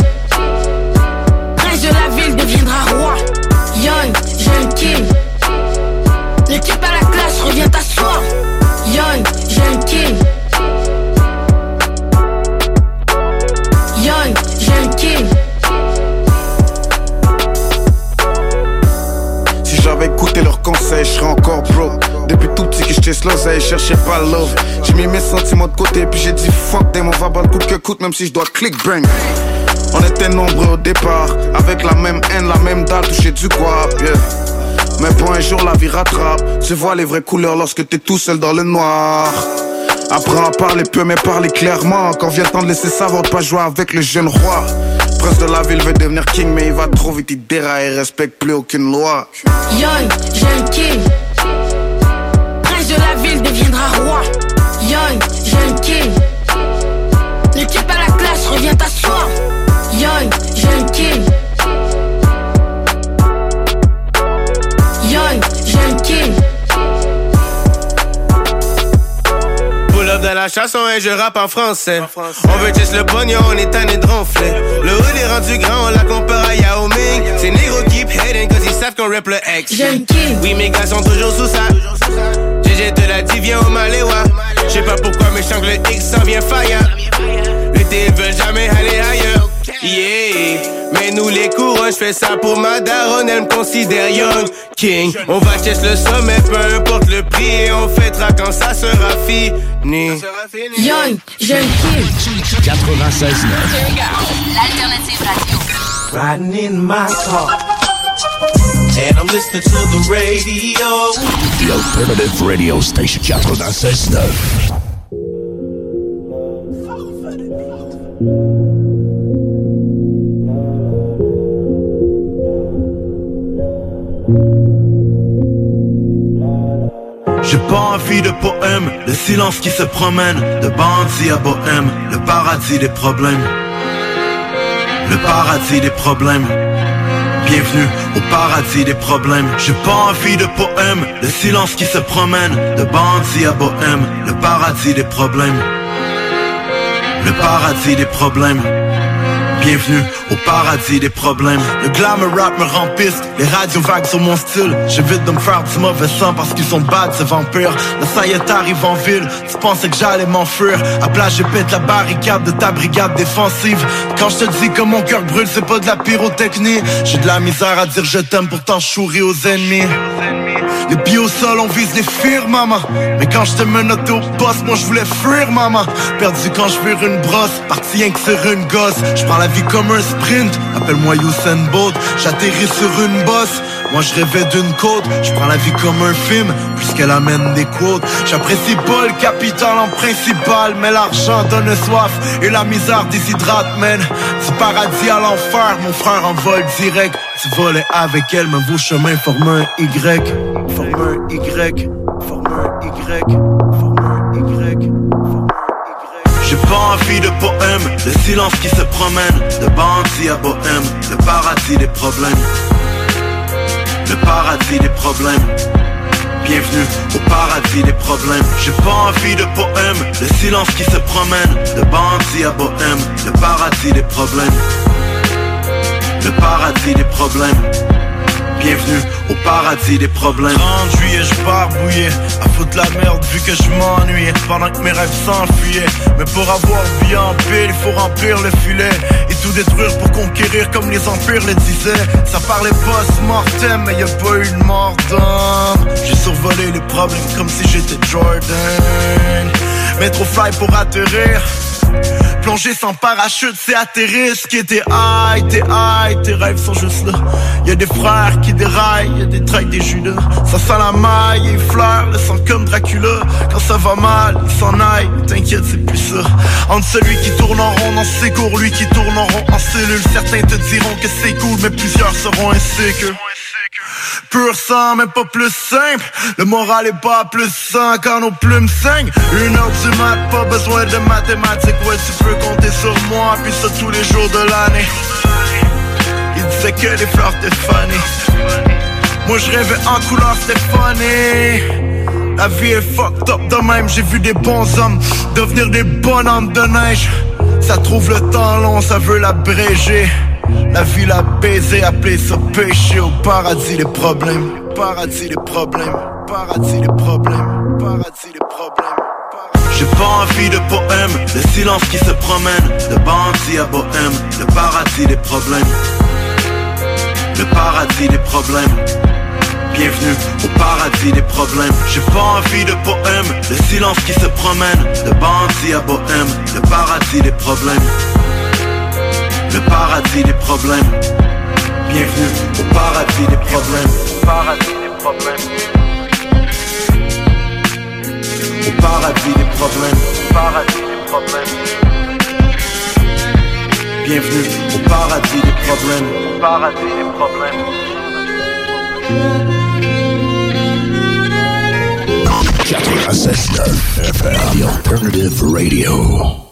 Cherchais pas love. J'ai mis mes sentiments de côté, puis j'ai dit fuck them, on va battre coûte que coûte, même si je dois click bang. On était nombreux au départ, avec la même haine, la même dalle, toucher du guap, yeah. Mais pour un jour la vie rattrape. Tu vois les vraies couleurs lorsque t'es tout seul dans le noir. Apprends à parler peu mais parler clairement Quand vient le temps de laisser savoir de pas jouer avec le jeune roi Prince de la ville veut devenir king mais il va trop vite, il déraille et respecte plus aucune loi
Yoï, jeune king. La
chanson et je rappe en français. On veut juste le pognon, on est tanné de ronfler. Le hood est rendu grand, on la compare à Yao Ming. Ces négros keep hating cause ils savent qu'on rap le X. Oui, mes gars sont toujours sous ça. GG te l'a dit, viens au Maléwa. Je sais pas pourquoi, mais je le X s'en vient fire. Les T veulent jamais aller ailleurs. Yeah, mais nous les courants, je fais ça pour ma daronne, elle me considère young king. On va chest le sommet, peu importe le prix, et on fêtera quand ça sera fini.
Yoï, jeune king.
96
L'alternative radio.
Riding in my car. And I'm listening to the radio.
The Alternative Radio Station 96.9.
J'ai pas envie de poème, le silence qui se promène, de bandits à bohème, le paradis des problèmes. Le paradis des problèmes. Bienvenue au paradis des problèmes. J'ai pas envie de poème, le silence qui se promène, de bandits à bohème, le paradis des problèmes. Le paradis des problèmes. Bienvenue au paradis des problèmes. Le glam rap me rend piste, les radios vagues sur mon style. J'évite de me faire du mauvais sang parce qu'ils sont bad, ces vampires. Le saillet arrive en ville, tu pensais que j'allais m'enfuir. À plage, je pète la barricade de ta brigade défensive. Quand je te dis que mon cœur brûle, c'est pas de la pyrotechnie. J'ai de la misère à dire je t'aime, pourtant je aux ennemis. Les pieds au sol, on vise les fires, maman. Mais quand je te menottais au poste, moi je voulais fuir, maman. Perdu quand je vire une brosse, parti rien que sur une gosse. Je prends la vie comme un sprint, appelle-moi Usain Bolt. J'atterris sur une bosse, moi je rêvais d'une côte. Je prends la vie comme un film, puisqu'elle amène des quotes. J'apprécie pas le capital en principal, mais l'argent donne soif et la misère déshydrate, man. Du paradis à l'enfer, mon frère en vol direct. Tu volais avec elle, mais vos chemins forment un Y. Un Y. Un Y. Forme un Y. J'ai pas envie de poème, le silence qui se promène, de bandits à bohème, le paradis des problèmes. Le paradis des problèmes. Bienvenue au paradis des problèmes. J'ai pas envie de poème, le silence qui se promène, de bandits à bohème, le paradis des problèmes. Le paradis des problèmes. Bienvenue au paradis des problèmes. 30 juillet je barbouillais À foutre la merde vu que je m'ennuyais Pendant que mes rêves s'enfuyaient. Mais pour avoir vie en pile Il faut remplir le filet. Et tout détruire pour conquérir Comme les empires le disaient. Ça parlait post-mortem Mais y a pas eu de mort d'homme. J'ai survolé les problèmes Comme si j'étais Jordan. Mais trop fly pour atterrir Plonger sans parachute, c'est atterrir. Ce qui était high, t'es high, tes rêves sont juste là. Y a des frères qui déraillent, y a des tracks, des judas. Ça sent la maille et fleurent le sang comme Dracula. Quand ça va mal, il s'en aille, t'inquiète, c'est plus ça. Entre celui qui tourne en rond dans ses cours, lui qui tourne en rond en cellule. Certains te diront que c'est cool, mais plusieurs seront insécures. Pur sang, mais pas plus simple. Le moral est pas plus sain quand nos plumes saignent. Une heure du mat, pas besoin de mathématiques. Ouais, tu peux compter sur moi, puis ça tous les jours de l'année. Il disait que les fleurs étaient funny. Moi je rêvais en couleur, funny. La vie est fucked up de même, j'ai vu des bons hommes devenir des bonhommes de neige. Ça trouve le temps long, ça veut l'abréger. La vie l'a baisé, appelé ça péché au paradis des problèmes. Paradis des problèmes, paradis des problèmes, paradis des problèmes. J'ai pas envie de poème, le silence qui se promène, de bandits à bohème, le paradis des problèmes. Le paradis des problèmes. Bienvenue au paradis des problèmes. J'ai pas envie de poème, le silence qui se promène, de bandits à bohème, le paradis des problèmes. Le paradis des problèmes. Bienvenue au paradis des problèmes. Paradis des Au paradis des problèmes. Au paradis des problèmes. Bienvenue au paradis des problèmes. Au paradis des problèmes.
96.9 FM, The Alternative Radio.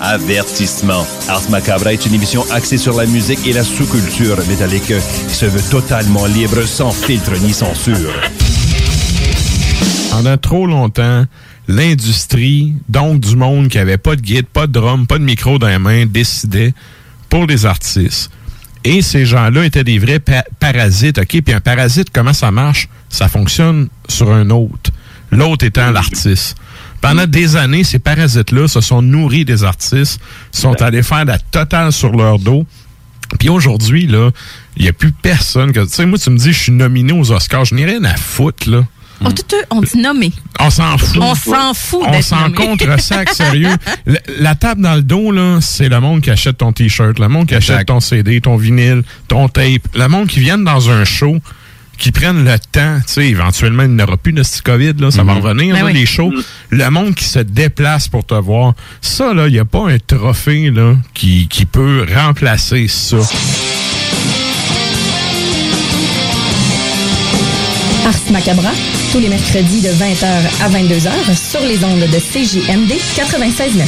Avertissement. Ars Macabre est une émission axée sur la musique et la sous-culture métallique qui se veut totalement libre, sans filtre ni censure.
Pendant trop longtemps, l'industrie, donc du monde qui avait pas de guide, pas de drum, pas de micro dans les mains, décidait pour les artistes. Et ces gens-là étaient des vrais pa- parasites, OK? Puis un parasite, comment ça marche? Ça fonctionne sur un autre. L'autre étant l'artiste. Pendant des années, ces parasites-là se sont nourris des artistes, sont allés faire la totale sur leur dos. Puis aujourd'hui, là, il n'y a plus personne que. Tu sais, moi, tu me dis, je suis nominé aux Oscars. Je n'ai rien à foutre, là.
On, tout, on dit nommé.
On s'en fout.
On s'en fout
On s'en contre sac, sérieux. La, la table dans le dos, là, c'est le monde qui achète ton T-shirt, le monde qui achète ton CD, ton vinyle, ton tape, le monde qui viennent dans un show, qui prennent le temps, tu sais, éventuellement, il n'y aura plus de ce COVID, là, ça va
Mhm.
revenir,
Ben
là,
oui.
les shows. Le monde qui se déplace pour te voir, ça, là, il n'y a pas un trophée, là, qui, qui peut remplacer ça.
Ars Macabra, tous les mercredis de 20h à 22h sur les ondes de CJMD 96.9.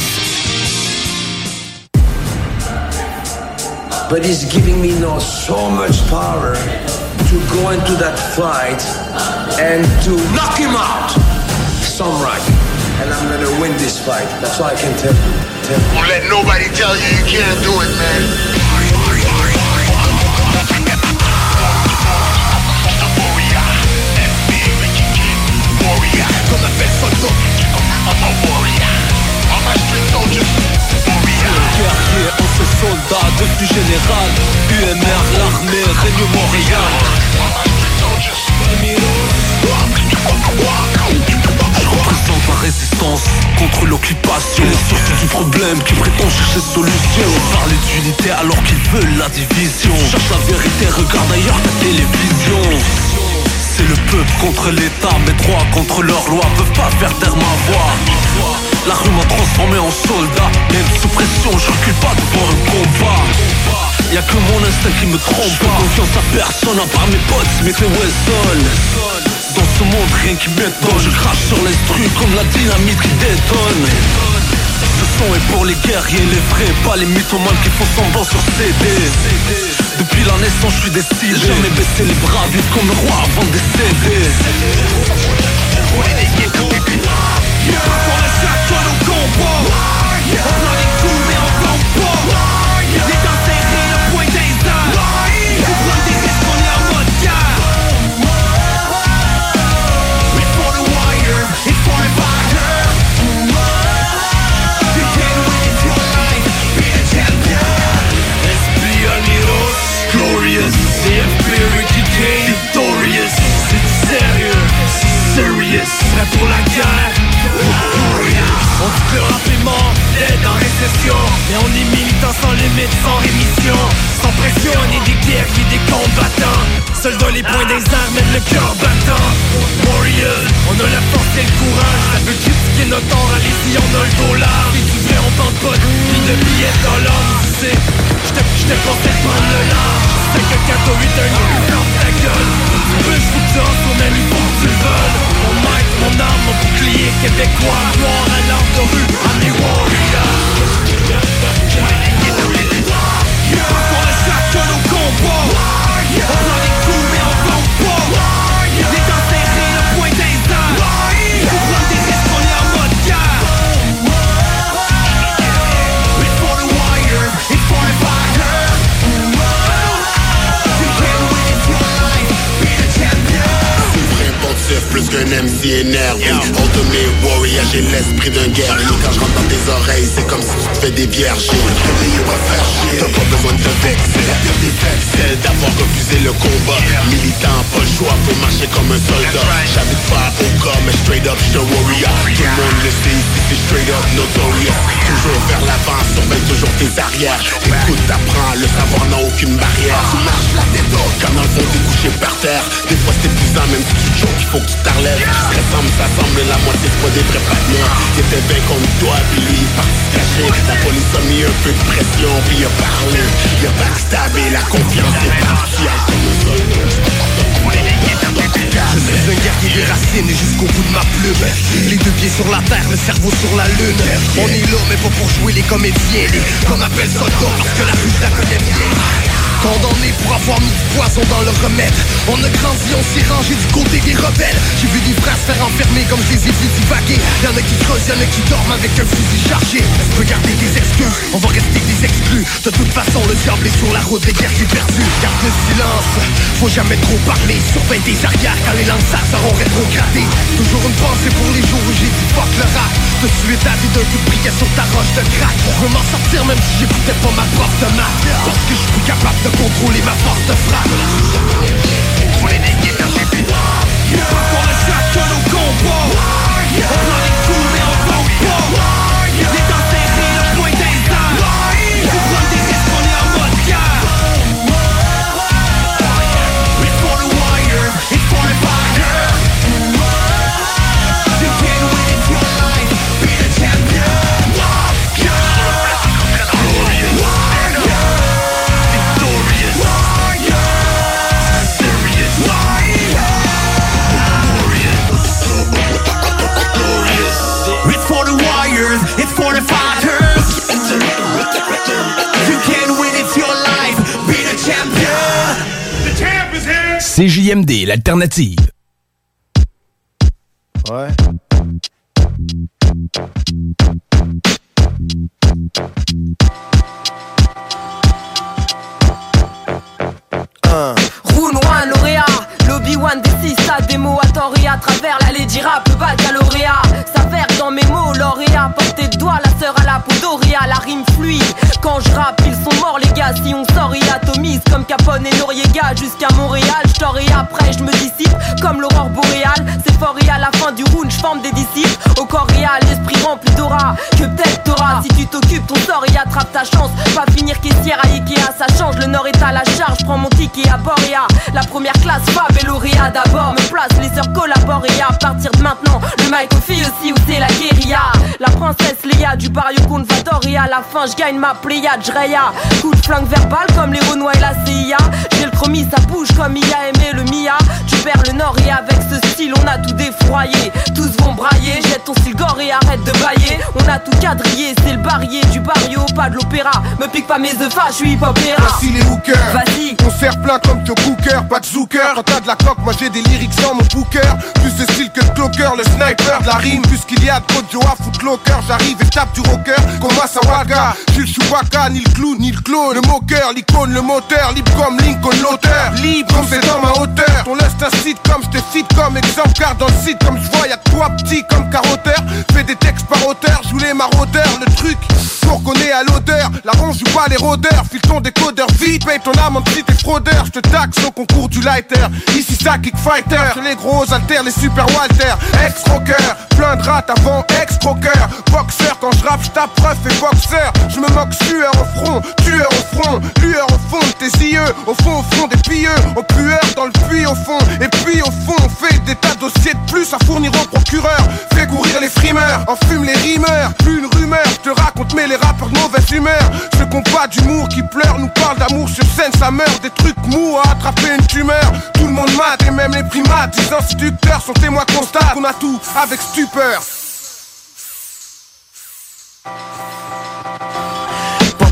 But he's giving me now so much power to go into that fight and to knock him out. Samurai. And I'm gonna win this fight. That's all I can tell you. Tell you.
Don't let nobody tell you you can't do it, man.
Warrior I'm a street soldier
Guerrier, ancien soldat, devenu général UMR, l'armée, règne Montréal Je représente la résistance contre l'occupation Les sources du problème qui prétend chercher solution Parler d'unité alors qu'ils veulent la division Cherche la vérité, regarde ailleurs ta télévision c'est le peuple contre l'État, mes droits contre leurs lois peuvent pas faire taire ma voix. La rue m'a transformé en soldat, même sous pression, je recule pas devant un combat. Y'a que mon instinct qui me trompe, pas confiance à personne à part mes potes, mais c'est Wesson. Dans ce monde, rien qui m'étonne, je crache sur l'instru comme la dynamite qui détonne. Ce son est pour les guerriers, les vrais, pas les mythomanes qui font semblant sur CD. Depuis la naissance, je suis décidé. Jamais baisser les bras, vivre comme roi avant de décéder.
Pour la guerre. On dit que l'aide en récession. Mais on est militants sans limite, sans rémission. Sans pression, on est des guerriers, des combattants. Seuls dans les points des armes, mène le cœur battant. Warriors, on a la force et le courage. Ça veut critiquer notre or, allez-y, on a le dos large Si tu veux, on tente pas ni de billets de dollars Tu sais, j'te conseille de prendre le large. C'est que 4 ou 8 un ferme ta gueule. Tu veux, que tu en même il faut que tu veuilles Mon mic, mon arme, mon bouclier québécois. Noir à de rue, I'm a warrior Pour
qu'un MC énervé Ultimate warrior, j'ai l'esprit d'un guerrier. Quand je rentre dans tes oreilles, c'est comme si tu te fais des vierges. Réveillé, va faire chier T'as pas besoin de te vexer. La pire des c'est d'avoir refusé
le combat. Militant, pas le choix, faut marcher comme un soldat. J'habite pas au cas, mais straight up, j'suis un warrior. Tout le monde le sait, c'est straight up notorious. Toujours vers l'avant, surveille toujours tes arrières. Écoute, t'apprends, le savoir n'a aucune barrière. Tu marches la tête haute, quand dans le fond t'es couché par terre. Des fois c'est épuisant, même si tu choques, il faut que tu t'enlèves Se ressemble, ça semble, la moitié c'est pas des vrais partenaires. Il était bien contre toi, puis lui il parti se cacher La police a mis un peu de pression, puis il a parlé. Il a backstabé, la confiance est partie
je suis un guerrier des racines jusqu'au bout de ma plume. Les deux pieds sur la terre, le cerveau sur la lune. On est là mais pas pour jouer les comédiens. Les comme appelle soldats parce que la rue la connais bien. Condamné pour avoir mis du poison dans le remède On a grandi, on s'est rangé du côté des rebelles. J'ai vu des frères se faire enfermer comme je les ai vus divaguer Y'en a qui creusent, y'en a qui dorment avec un fusil chargé. Tu peux garder des excuses, on va rester des exclus. De toute façon le diable est sur la route des guerres perdues. Garde le silence, faut jamais trop parler Surveille des arrières quand les lanceurs seront rétrogradés Toujours une pensée pour les jours où j'ai dit fuck le rap. De tuer ta vie d'un coup de briquet sur ta roche de crack veux m'en sortir même si j'écoutais pas ma prof de maths Parce que je suis plus capable de contrôler ma force de frappe
CJMD, l'alternative.
Je gagne ma pléiade, j'raya. Coup de flingue verbal comme les Renois et la CIA. J'ai le chromie, ça bouge comme il a aimé le Mia. Tu perds le nord et avec ce style, on a tout défroyé. Tous vont brailler, jette ton style gore et arrête de bailler. On a tout quadrillé, c'est le barrier du barrio, pas de l'opéra. Me pique pas mes œufs, je suis hip
Voici les hookers.
Vas-y.
On sert plein comme Joe Cooker, pas de zooker. Quand t'as de la coque, moi j'ai des lyrics dans mon booker. Plus de style que le clocker, le sniper de la rime. Plus qu'il y a de à footlocker. J'arrive et je tape du rocker. Comme Waka. J'ai le Chewbacca, ni le clown, ni le clone. Le moqueur, l'icône, le moteur. Libre comme Lincoln, l'auteur. Libre comme c'est dans ma hauteur. Ton lust un site comme j'te fit comme exemple. Car dans le site comme je vois, y'a toi petit comme carotteur. Fais des textes par auteur, joue les maraudeurs. Le truc, pour qu'on est à l'odeur. La ronge joue pas les rôdeurs. File ton décodeur vite. Paye ton âme en petit et fraudeur. J'te taxe au concours du lighter. Ici, ça kick fighter. Chez les gros alters, les super Walter. Ex-rocker, plein de rats avant ex-croqueur. Boxeur, quand je rappe, j'tape ref et boxeur. Je me moque sueur au front, tueur au front. Lueur au fond de tes yeux. Au fond, au fond des pieux. Au pueur dans le puits au fond. Et puis au fond, on fait des tas de dossiers de plus à fournir au procureur. Fais courir les frimeurs, enfume les rimeurs. Plus une rumeur, je te raconte, mais les rappeurs de mauvaise humeur. Qu'on pas d'humour qui pleurent nous parlent d'amour sur scène, ça meurt. Des trucs mous à attraper une tumeur. Tout le monde mate et même les primates. Les instituteurs sont témoins constats qu'on a tout avec stupeur.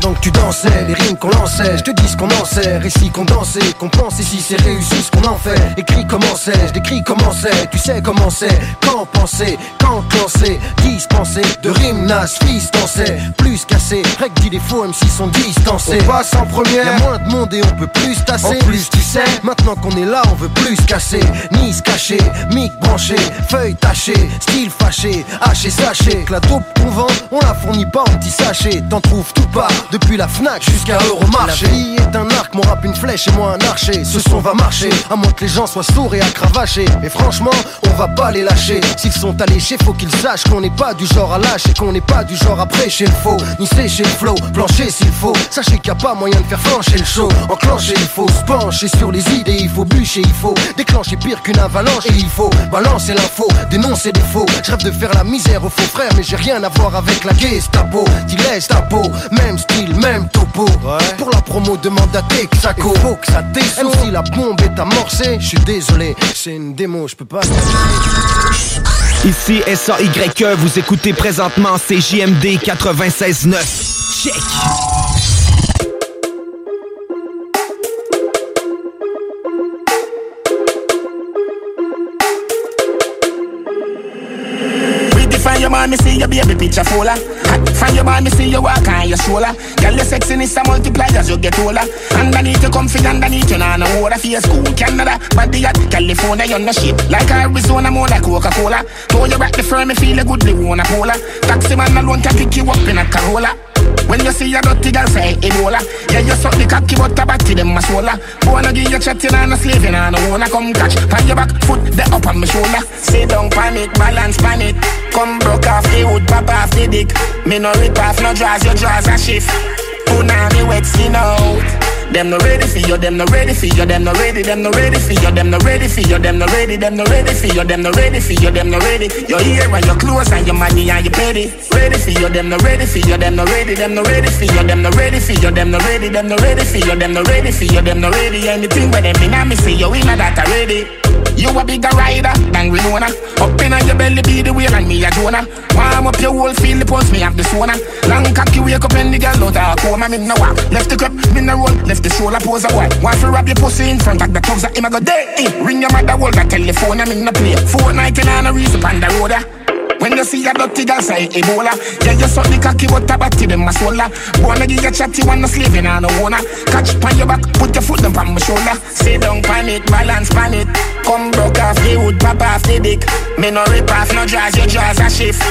Pendant que tu dansais, les rimes qu'on lançait, je te dis ce qu'on en sert, ici qu'on dansait, qu'on pense ici c'est réussi ce qu'on en fait. Écrit comment c'est, je décris comment c'est, tu sais comment c'est, quand penser, quand lancer, dispenser, de rimes nas, fils danser, plus cassé, règle dit des faux, même s'ils sont distancés.
On passe en première.
Y'a moins de monde et on peut plus se tasser.
En plus,
tu sais, maintenant qu'on est là, on veut plus se casser, ni se cacher, mic branché, feuille tachée, style fâché, haché, sachet, que la taupe qu'on vend, on la fournit pas en petit sachet, t'en trouves tout part. Depuis la Fnac jusqu'à Euromarché. La vie est un arc, mon rap une flèche et moi un archer. Ce son va marcher, à moins que les gens soient sourds et cravacher. Et franchement, on va pas les lâcher. S'ils sont alléchés, faut qu'ils sachent qu'on n'est pas du genre à lâcher, qu'on n'est pas du genre à prêcher le faux, ni sécher le flow, plancher s'il faut. Sachez qu'il n'y a pas moyen de faire flancher le show. Enclencher, il faut se pencher sur les idées, il faut bûcher, il faut déclencher pire qu'une avalanche et il faut balancer l'info, dénoncer des faux. Je rêve de faire la misère aux faux frères, mais j'ai rien à voir avec la Gestapo. Dis laisse ta peau, même style, même topo. Pour la promo, demande à Texaco. Faut que ça descende. Même si la bombe est amorcée, je suis désolé, c'est une démo, je peux pas.
Ici SAYE, vous écoutez présentement CJMD 96.9. Check!
Your your baby picture fuller. Find your man, me see you walk on your shoulder. Girl, your sexiness a multiply as you get older. Underneath you comfy, underneath you nah no water. Your school, Canada, body at California, you're no shit. Like Arizona, more like Coca-Cola. Throw you back the firm, me feel a good, they wanna polar. Taxi man alone can pick you up in a Corolla. When you see a dirty girl say Ebola. Yeah, you suck the cocky but a body them a swola Wanna give you chatting and a slaving and I wanna come catch. Pan your back foot, the up on my shoulder. Sit down pan it, balance pan it Come broke off the wood, pop off the dick. Me no rip off, no draws, your draws a shift Punani wet skin out them no ready for you, them no ready for you, them no ready, them no ready for you, them no ready for you, them no ready, them no ready for you, them no ready for you, them no ready. Your ear and your clothes and your money and your petty. Ready for you, them no ready for you, them no ready, them no ready for you, them no ready for you, them no ready, them no ready for you, them no ready for you, them no ready. Anything where them in me see you in that already. You a bigger rider than Winona. Up in on your belly be the wheel and me a Jonah. Warm up your whole field, the me have the sauna. Long cocky wake up and the girl out of coma. Me no walk, left the cup, me no roll, left the shoulder pose a white. Want to wrap your pussy in front of the thugs that him a go day. Ring your mother, hold that telephone, I'm in the play. Fortnite and a reason on the road. When you see a dirty girl say Ebola. Yeah, you suck the cocky but a body them a swola Wanna give you chatty one no slaving I no owner. Catch pan your back, put your foot down on my shoulder. Sit down pan it, balance pan it. Come broke off the wood, pop off the dick. Me no rip off, no draws, your draws a shift.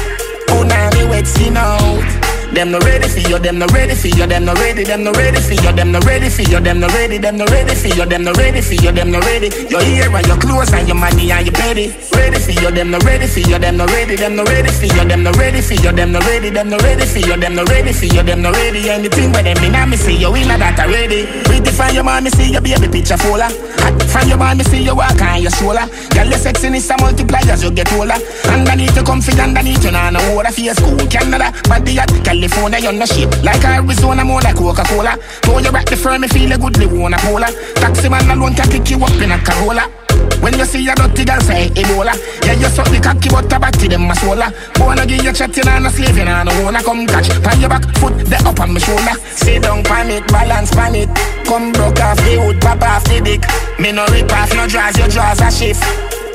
Punani wet skin out them no ready for you, them no ready for you, them no ready, them no ready for you, them no ready for you, them no ready, them no ready for you, them no ready for you, them no ready. Your ear and your clothes and your money and your petty. Ready for you, them no ready for you, them no ready, them no ready for you, them no ready for you, them no ready, them no ready for you, them no ready for you, them no ready. Anything but them in me see you in that already. Pretty find your me see your baby picture fuller. Hot find your me see you walk on your shoulder. Girl, your sexiness a multiply as you get older. Underneath you comfy, underneath you nah no water your school, Canada, body at California, you're no shit. Like Arizona, more like Coca-Cola. Throw you back the firm, me feel a good, they wanna polar. Taxi man alone can pick you up in a Corolla. When you see a dirty girl say Ebola Yeah, you suck the cocky but a body them a swola Wanna give you chatting and a slaving and I wanna come catch Pan your back foot, the up on my shoulder Sit down pan it, balance pan it Come broke off the wood, pop off the dick Me no rip off, no draws, your draws a shift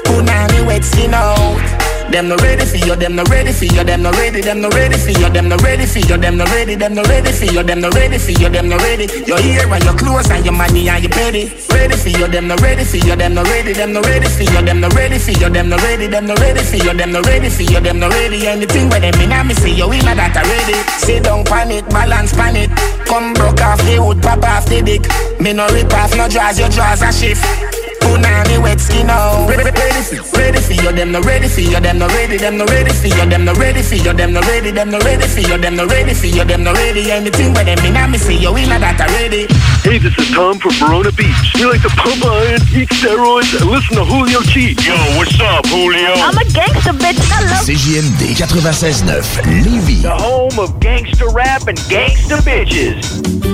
Punani wet skin out them no ready for you, them no ready for you, them no ready, them no ready for you, them no ready for you, them no ready, them no ready for you, them no ready for you, them no ready. Your ear and your clothes and your money and your petty. Ready for you, them no ready for you, them no ready, them no ready for you, them no ready for you, them no ready, them no ready for you, them no ready for you, them no ready. Anything where them in me see you in that already. Sit down pan it, balance pan it. Come broke off the wood, pop off the dick. Me no rip off, no draws, your draws a shift. Punani wet skin out. Ready, ready for, ready for you, them no ready for you, them no ready, them no ready for you, them no ready for you, them no ready, them no ready for you, them no ready for you, them no ready. Anything where them in me see you in that already.
Hey, this is Tom from Verona Beach. We like to pump iron, eat steroids, and listen to Julio G. Yo, what's up, Julio?
I'm a gangster bitch. I love
CJMD 96.9 Lévis.
The home of gangster rap and gangster bitches.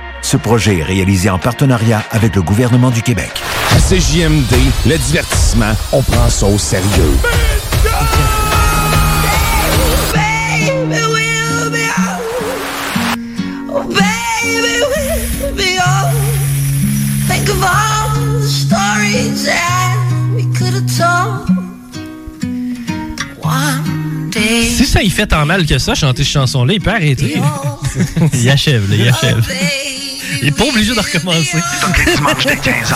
Ce projet est réalisé en partenariat avec le gouvernement du Québec.
À CJMD, le divertissement, on prend ça au sérieux.
Oh.
Si ça y fait tant mal que ça, chanter cette chanson-là, il peut arrêter. il achève, là, il achève. Il est pas obligé de recommencer.
Tous les dimanches dès 15h,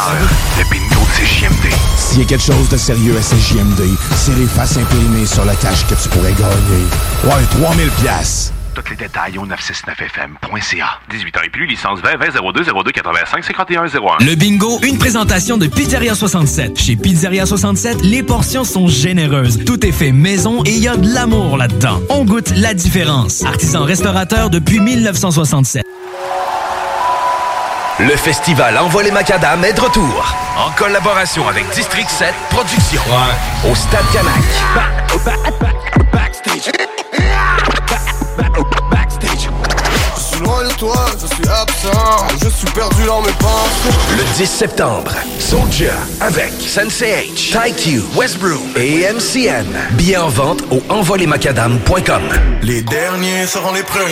le bingo de CJMD.
S'il y a quelque chose de sérieux à CJMD, c'est les faces imprimées sur la cache que tu pourrais gagner. Ouais, 3000 pièces.
Tous les détails au 969fm.ca. 18 ans et plus, licence 20 20 02 02 85 51 01.
Le bingo, une présentation de Pizzeria 67. Chez Pizzeria 67, les portions sont généreuses. Tout est fait maison et il y a de l'amour là-dedans. On goûte la différence. Artisan restaurateur depuis 1967.
Le festival Envoie les Macadam est de retour. En collaboration avec District 7 Productions. Au Stade Canac.
Je suis loin de toi, je suis absent, je suis perdu dans mes pensées.
Le 10 septembre, Soldier avec Sensei H, TyQ, Westbrook et MCN. Billets en vente au envolemacadam.com.
Les derniers seront les premiers.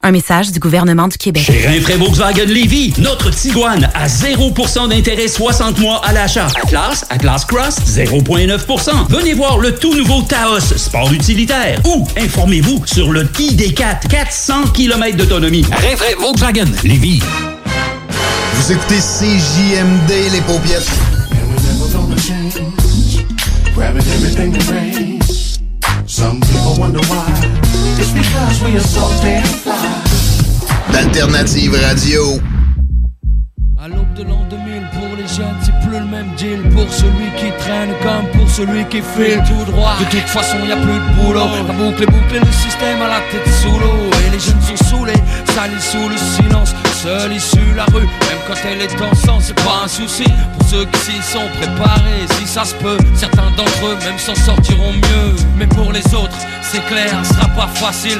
Un message du gouvernement du Québec.
Chez Rinfraie Volkswagen Lévy, notre Tiguan à 0% d'intérêt 60 mois à l'achat. Atlas, Atlas Cross, 0,9%. Venez voir le tout nouveau Taos, sport utilitaire. Ou informez-vous sur le ID4, 400 km d'autonomie. Rinfraie Volkswagen Lévy.
Vous écoutez CJMD, les paupiètes.
Some people wonder why. It's because we are so damn fly.
D'Alternative Radio.
À l'aube de l'an 2000, pour les jeunes, c'est plus le même deal. Pour celui qui traîne comme pour celui qui file tout droit. De toute façon, y a plus de boulot. La boucle est bouclée, le système à la tête sous l'eau. Et les jeunes sont saoulés, salis sous le silence. Seule issue la rue, même quand elle est en c'est pas un souci. Pour ceux qui s'y sont préparés, si ça se peut, certains d'entre eux même s'en sortiront mieux. Mais pour les autres, c'est clair, ce sera pas facile.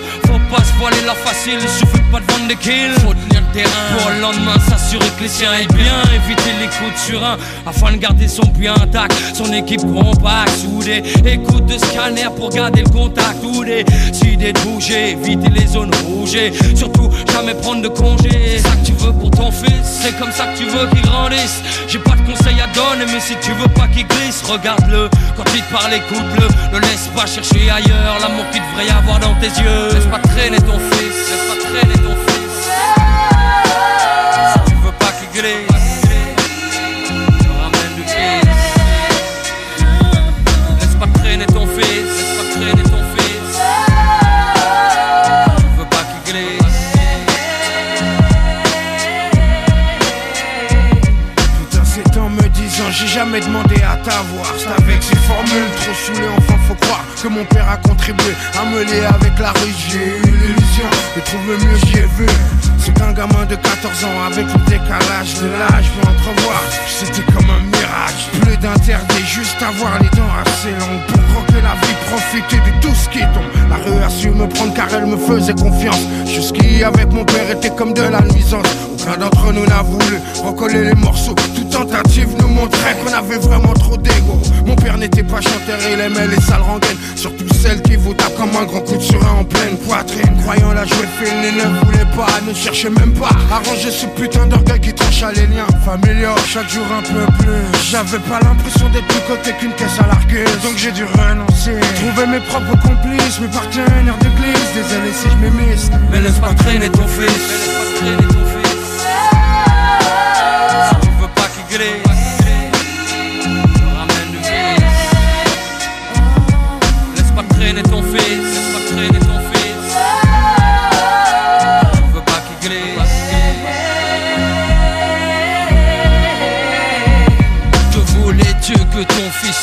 Pas se voiler la facile, il suffit pas de vendre des kills. Faut tenir le terrain pour le lendemain s'assurer que les siens aient bien. Éviter les coups de surin afin de garder son puits intact. Son équipe compacte, soudée. Écoute de scanner pour garder le contact. Ou décider de bouger, éviter les zones rouges. Surtout, jamais prendre de congé. C'est ça que tu veux pour ton fils, c'est comme ça que tu veux qu'il grandisse. J'ai pas de conseils à donner, mais si tu veux pas qu'il glisse, regarde-le. Quand il te parle, écoute-le. Ne laisse pas chercher ailleurs l'amour qu'il devrait y avoir dans tes yeux. Traîner ton fils, laisse pas traîner ton fils. Si tu veux pas qu'il glisse, ramène du fils. Laisse pas traîner ton fils, laisse pas traîner ton fils. Tu veux pas qu'il glisse.
Tout en s'étant me disant j'ai jamais demandé à t'avoir C'est avec ces formules trop saoulées enfin faut croire que mon père a contribué à me lier avec la rue J'ai eu l'illusion de trouver mieux j'y ai vu. C'est qu'un gamin de 14 ans avec le décalage de l'âge peut entrevoir. C'était comme un mirage. Plus d'interdit juste avoir les dents assez longues. Pour croquer la vie profiter de tout ce qui tombe La rue a su me prendre car elle me faisait confiance. Jusqu'y avec mon père était comme de la nuisance. Aucun d'entre nous n'a voulu recoller les morceaux. Toute tentative nous montrait qu'on avait vraiment trop d'ego. Mon père n'était pas chanteur, il aimait les Surtout celles qui vous tapent comme un grand coup de surin en pleine poitrine. Croyant la jouer fine, il ne voulait pas, ne cherchait même pas. À ranger ce putain d'orgueil qui trancha les liens familiaux. Chaque jour un peu plus. J'avais pas l'impression d'être plus côté qu'une caisse à larguer Donc j'ai dû renoncer. Trouver mes propres complices, mes partenaires d'église Désolé si je m'émisse
Mais laisse pas traîner ton fils, mais laisse pas traîner ton fils. qu'église. Ramène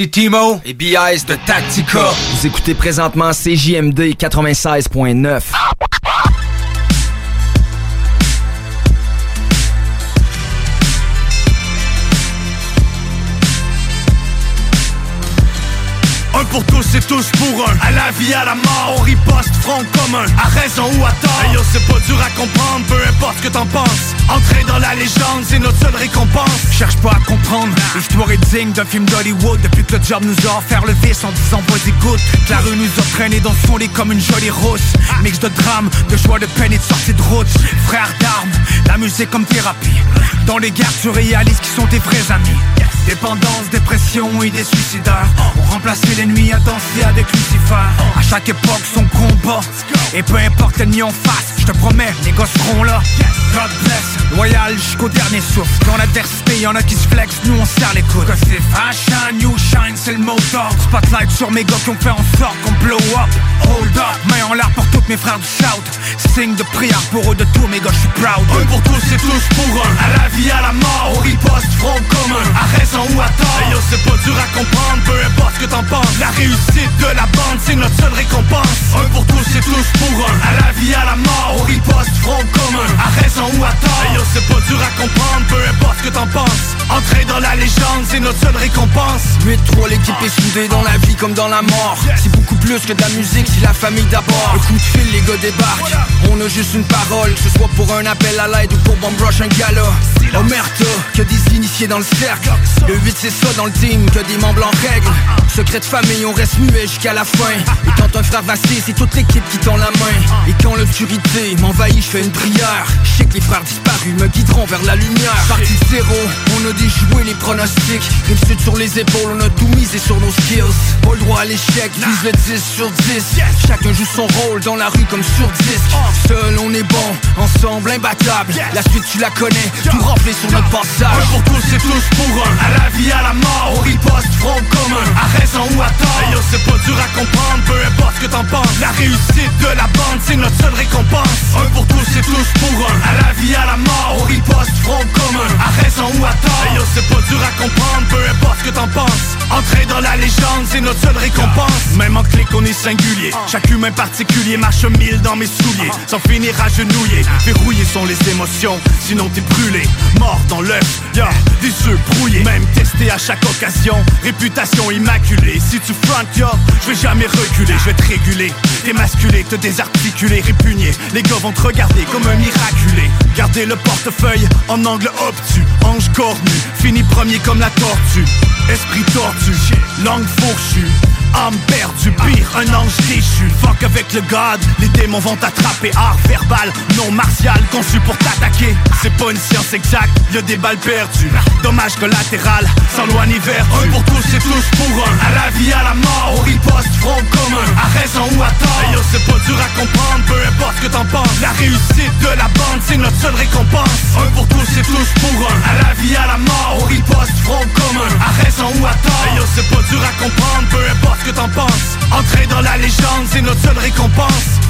Ici Timo et BIS de Tactica. Vous écoutez présentement CJMD 96.9.
Un pour tous et tous pour un. À la vie, à la mort, on riposte front commun À raison ou à tort. Hey c'est pas dur à comprendre, peu importe ce que t'en penses. Entrer dans la légende, c'est notre seule récompense.
Cherche pas à comprendre, l'histoire est digne d'un film d'Hollywood. Depuis que le job nous a offert le vice en disant vas-y goûte Que la rue nous a traîné dans son lit comme une jolie rousse. Mix de drame, de joie, de peine et de sortie de route. Frères d'armes, la comme thérapie. Dans les guerres tu réalises qui sont tes vrais amis. Dépendance, dépression, idées suicidaires. On remplaçait les nuits à Lucifer. À chaque époque son combat. Et peu importe l'ennemi en face Je te promets, les gosses seront là. God bless, loyal jusqu'au dernier souffle. Dans l'adversité, y'en a qui se flex, nous on serre les coudes. Que c'est fashion, new shine, c'est le mot d'ordre. Spotlight sur mes gars qui ont fait en sorte qu'on blow up. Hold up, main en l'air pour tous mes frères du shout. Signe de prière pour eux de tous mes gars, je suis proud.
Un pour tous et tous pour un. À la vie, à la mort, on riposte front commun. À raison ou à tort. Yo, c'est pas dur à comprendre, peu importe ce que t'en penses. La réussite de la bande, c'est notre seule récompense. Un pour tous et tous pour un. À la vie, à la mort, on riposte front commun. À raison ou à tort. C'est pas dur à comprendre, peu importe ce que t'en penses Entrer dans la légende, c'est notre seule récompense.
8-3, l'équipe est soudée dans la vie comme dans la mort. C'est beaucoup plus que de la musique, c'est la famille d'abord. Le coup de fil, les gars débarquent. On a juste une parole, que ce soit pour un appel à l'aide ou pour bomb rush un gala. Omerta, que des initiés dans le cercle. Le 8 c'est ça dans le team, que des membres en règle. Secret de famille, on reste muet jusqu'à la fin. Et quand un frère vacille, c'est toute l'équipe qui tend la main. Et quand l'obscurité m'envahit, je fais une prière. Je sais que les frères disparus me guideront vers la lumière. Partie de zéro, on a déjoué les pronostics. Rive sud sur les épaules, on a tout misé sur nos skills. Pas le droit à l'échec, vise le 10 sur 10 Chacun joue son rôle dans la rue comme sur disque Seul on est bon, ensemble imbattable. La suite tu la connais, tout rempli sur notre passage.
Un pour tous et tous pour un. À la vie, à la mort, on riposte front commun. À raison ou à tort. C'est pas dur à comprendre, peu importe ce que t'en penses. La réussite de la bande, c'est notre seule récompense. Un pour tous et tous pour un. À la vie, à la mort, on riposte front commun. À raison ou à tort c'est pas dur à comprendre, peu importe ce que t'en penses. Entrer dans la légende, c'est notre seule récompense. Même en clic, on est singulier. Chaque humain particulier marche mille dans mes souliers. Sans finir agenouillé. Verrouillés sont les émotions, sinon t'es brûlé. Mort dans l'œuf, y'a des yeux brouillés. Même testé à chaque occasion, réputation immaculée. Si tu front yo, je vais jamais reculer. Je vais te réguler, démasculer, te désarticuler, répugner Les gars vont te regarder comme un miraculé. Garder le portefeuille en angle obtus. Ange cornu, fini premier comme la tortue. Esprit tordu, langue fourchue. Âme perdue, pire, un ange déchu. Fuck avec le god, les démons vont t'attraper. Art verbal, non martial, conçu pour t'attaquer. C'est pas une science exacte, y'a des balles perdues. Dommage collatéral, sans loi ni vertu. Un pour tous et tous pour un. À la vie, à la mort, on riposte front commun. À raison ou à tort. Hey c'est pas dur à
comprendre, peu importe ce que t'en penses. La réussite de la bande, c'est notre seule récompense. Un pour tous et tous pour un. À la vie, à la mort, on riposte, front commun À raison ou à tort. C'est pas dur à comprendre, peu importe ce que t'en penses. Entrer dans la légende, c'est notre seule récompense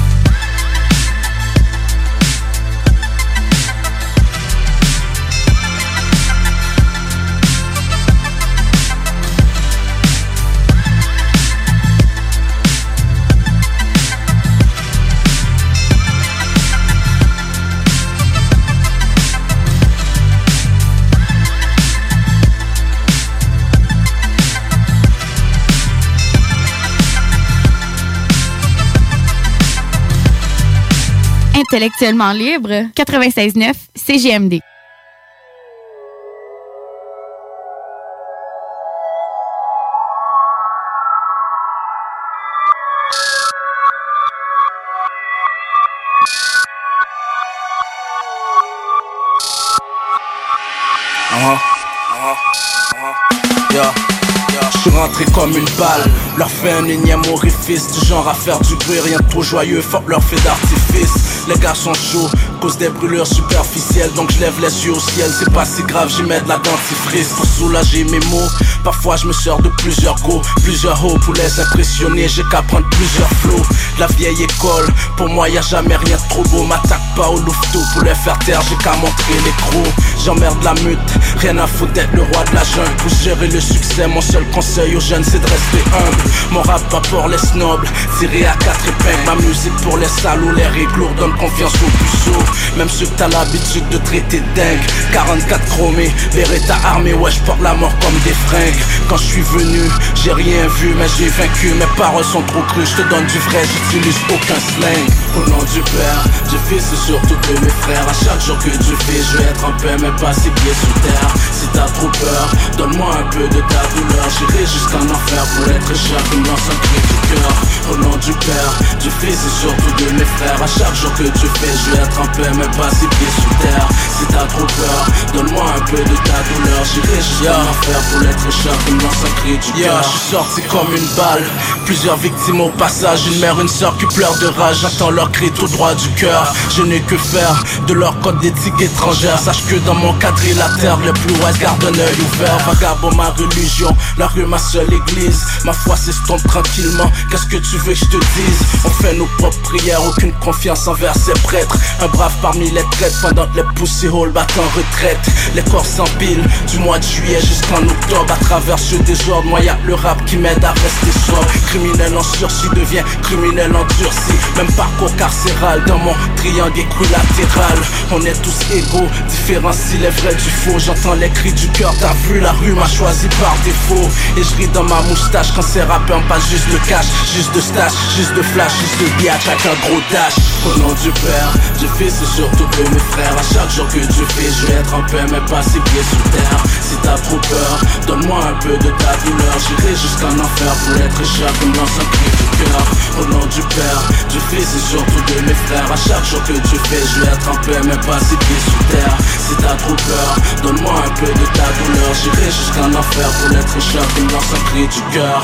Intellectuellement libre, 96.9 CGMD.
Leur fait un énième orifice Du genre à faire du bruit, rien de trop joyeux, fuck leur fait d'artifice. Les gars sont chauds, cause des brûlures superficielles Donc je lève les yeux au ciel, c'est pas si grave, j'y mets de la dentifrice Pour soulager mes mots, parfois je me sors de plusieurs go Plusieurs hauts pour les impressionner, j'ai qu'à prendre plusieurs flots. La vieille école, pour moi y a jamais rien de trop beau. M'attaque pas au louveteau pour les faire taire, j'ai qu'à montrer les crocs. J'emmerde la mute, rien à foutre d'être le roi de la jungle. Pour gérer le succès, mon seul conseil aux jeunes c'est de rester humble Mon rap pas pour les snobs, tiré à quatre épingles. Ma musique pour les salauds, les règles donne confiance aux puceaux Même ceux que t'as l'habitude de traiter dingue. 44 chromés, Beretta armée, ouais porte la mort comme des fringues. Quand je suis venu, j'ai rien vu mais j'ai vaincu. Mes paroles sont trop crues, je te donne du vrai, j'utilise aucun slang. Au nom du père, du fils et surtout de mes frères. À chaque jour que tu fais, je vais être en paix mais pas ses pieds sous terre. Si t'as trop peur, donne-moi un peu de ta douleur. J'irai jusqu'en enfer pour être cher un du cœur Au nom du père, du fils et surtout de mes frères. À chaque jour que tu fais, je vais être en paix mais pas ses pieds sous terre. Si t'as trop peur, donne-moi un peu de ta douleur. J'irai jusqu'en enfer pour être cher un cri du cœur. Je suis sorti comme une balle, plusieurs victimes au passage Une mère, une soeur qui pleure de rage, j'entends leur cri tout droit du cœur. Je n'ai que faire de leur code d'éthique étrangère. Sache que dans mon quadrilatère, les plus ouest gardent un œil ouvert. Vagabond ma religion, la rue ma seule église. Ma foi tranquillement, qu'est-ce que tu veux que je te dise? On fait nos propres prières, aucune confiance envers ces prêtres. Un brave parmi les traites, pendant que les pussy halls battent en retraite. Les corps s'empilent, du mois de juillet jusqu'en octobre. À travers ce désordre, moi y'a le rap qui m'aide à rester sobre. Criminel en sursis devient criminel endurci Même parcours carcéral dans mon triangle équilatéral. On est tous égaux, différencie les vrais du faux. J'entends les cris du cœur, t'as vu la rue m'a choisi par défaut. Et je ris dans ma moustache quand c'est rappeur pas juste de cash Juste de stash, juste de flash, juste de avec un gros dash. Au nom du père, du fils et surtout de mes frères À chaque jour que tu fais, je vais être en paix mais pas ses pieds sous terre. Si t'as trop peur, donne-moi un peu de ta douleur. J'irai jusqu'en enfer pour être cher comme dans un cri du cœur. Au nom du père, du fils et surtout de mes frères À chaque jour que tu fais, je vais être en paix mais pas ses pieds sous terre. Si t'as trop peur, donne-moi un peu de ta douleur. J'irai jusqu'en enfer pour être cher comme dans un cri du cœur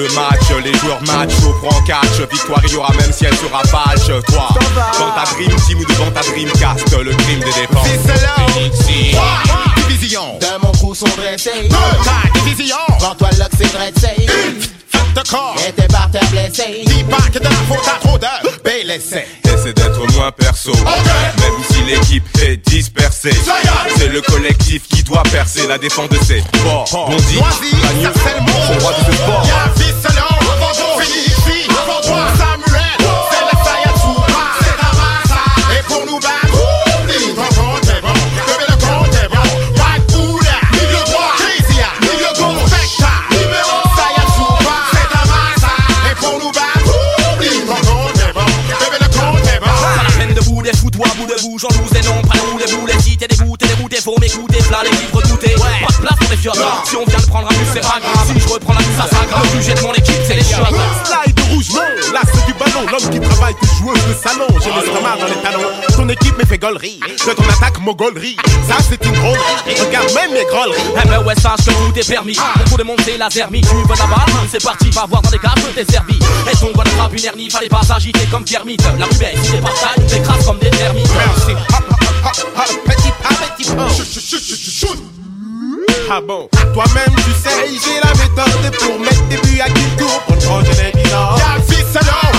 le
match, les joueurs match au prend catch Victoire il y aura même si elle sera falche Toi, dans ta dream team ou devant ta dreamcast Le crime des défenses.
C'est cela Division. De mon coup sont dressés division. Devant toi là que c'est dressé de corps. Et tes par terre blessés. Dis pas que de la faute à trop de BLSC
Essaie d'être moins perso. Même si l'équipe est dispersée. C'est le collectif qui doit percer La défense de ses forts. Bondi, Magno, son roi de ce sport.
Y'a un fils selon Fini ici
j'en loose et non pas nous les boules, les des et des faut m'écouter, plein les livres doutés. Ouais. Pas de place pour les fiottes. Si on vient de prendre un bus, c'est pas grave. Si je reprends la bus, ça s'aggrave. Le sujet de mon équipe, c'est les chiottes.
Non, là c'est du ballon. L'homme qui travaille, qui joueuse de salon. J'ai l'estomac dans les talons. Ton équipe me fait gollerie. De ton attaque, mogolerie. Ça c'est une drôlerie. Regarde même mes grolleries.
Eh ben ouais, sache que tout est permis. Pour démonter la zermie, tu veux la balle, c'est parti, va voir dans les cages, t'es servi. Et ton bonne frappe une hernie, fallait pas s'agiter comme Kermit. La rubelle, si t'es pas t'écrases comme des termites.
Merci. Petit pas, petit pas. Chut, chut, chut, chut, chut. Ah bon, toi-même tu sais, j'ai la méthode pour mettre des buts à qui tour pour le projet des bilans. Y'a fils alors,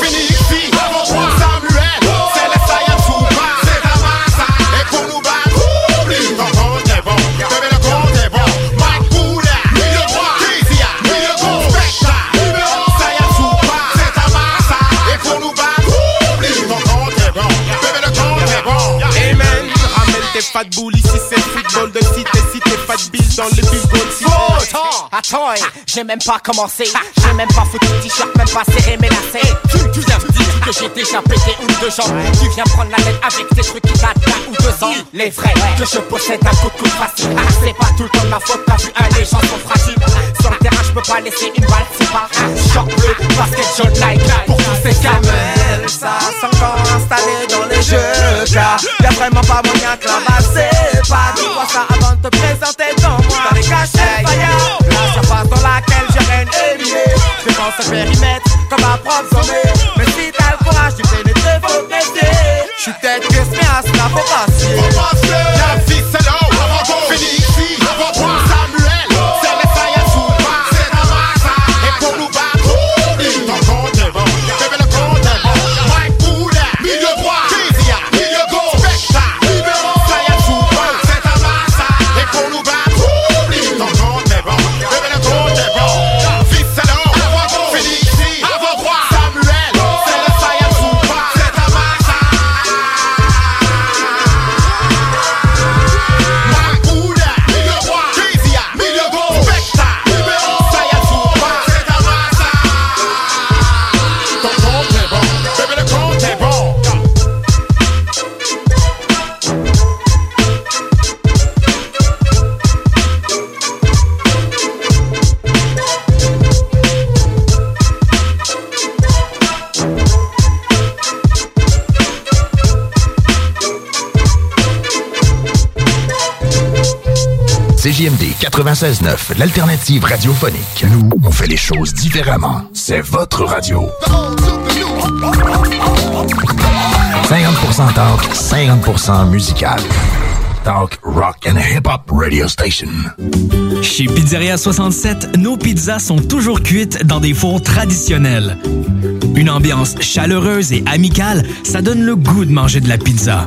Phoenix, fille, Samuel, c'est les Saiyans Souba, c'est la massa, et pour nous battre, oublie, ton compte est bon, le compte est bon, Mike Poula, milieu droit, Kizia, milieu gauche, Spectra, numéro Saiyans Souba, c'est la massa, et pour nous battre, oublie, ton compte est bon, le compte est bon. Amen, ramène tes fat boules ici, c'est football de bill dans le
attends, attends, eh, j'ai même pas commencé. J'ai même pas foutu le t-shirt, même pas serré lacets. Tu, tu viens me dire que j'ai déjà pété une de jambes. Tu viens prendre la tête avec tes trucs qui datent d'un ou deux ans. Les vrais, que je possède un coup de facile. Ah, c'est pas tout le temps de ma faute, t'as vu un, les gens sont fragiles. Sur le terrain, je peux pas laisser une balle, c'est pas un short bleu, basket jaune like. Pour tous ces gamins, ça s'est encore installé dans les jeux, car y'a vraiment pas moyen que la c'est pas. Dis-moi ça avant de te présenter dans moi. Dans les cachets, la surface dans laquelle je règne éliminé. Je pense ce périmètre comme un propre sommet. Mais si t'as le courage, tu pénètres, faut rester. Je suis tête que ce à cela faut passer.
Faut passer. Y'a fils, c'est l'eau. Phoenix, Samuel,
CJMD 96.9, l'alternative radiophonique. Nous, on fait les choses différemment. C'est votre radio. 50% talk, 50% musical. Talk, rock and hip-hop radio station.
Chez Pizzeria 67, nos pizzas sont toujours cuites dans des fours traditionnels. Une ambiance chaleureuse et amicale, ça donne le goût de manger de la pizza.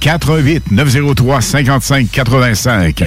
418 903 55 85.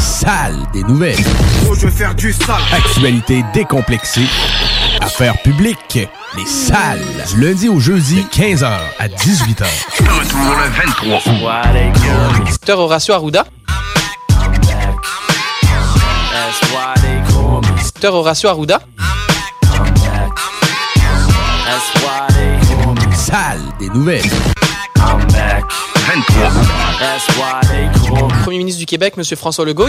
salles des nouvelles.
Oh, je vais faire du sale.
Actualité décomplexée. Affaires publiques. Les salles. Du lundi au jeudi, de 15h à 18h.
Retour le 23 août.
Docteur Horacio Arruda. Docteur Horacio Arruda.
salles des nouvelles.
I'm back. 23 That's why they call.
Premier ministre du Québec, M. François Legault.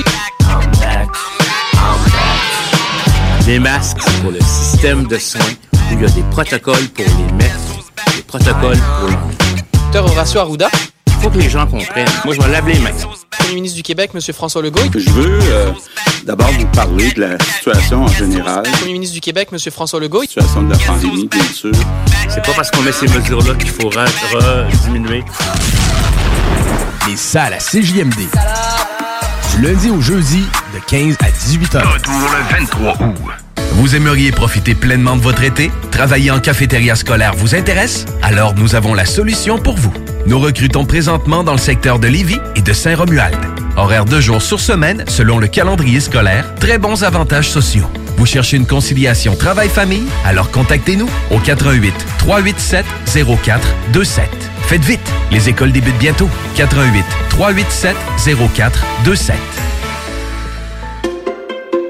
Des masques pour le système de soins où il y a des protocoles pour les mettre, des protocoles pour l'enlever.
Docteur Horacio Arruda.
Il faut que les gens comprennent. Moi, je me lave les mains.
Premier ministre du Québec, M. François Legault.
Je veux euh, d'abord vous parler de la situation en général.
Premier ministre du Québec, M. François Legault.
Situation de la pandémie, bien sûr.
C'est pas parce qu'on met ces mesures-là qu'il faut diminuer.
Les salles à CJMD. Du lundi au jeudi, de 15 à 18 heures.
Le 23 août. Vous aimeriez profiter pleinement de votre été? Travailler en cafétéria scolaire vous intéresse? Alors nous avons la solution pour vous. Nous recrutons présentement dans le secteur de Lévis et de Saint-Romuald. Horaire deux jours sur semaine selon le calendrier scolaire, très bons avantages sociaux. Vous cherchez une conciliation travail-famille? Alors contactez-nous au 88 387 0427. Faites vite, les écoles débutent bientôt. 88 387 0427.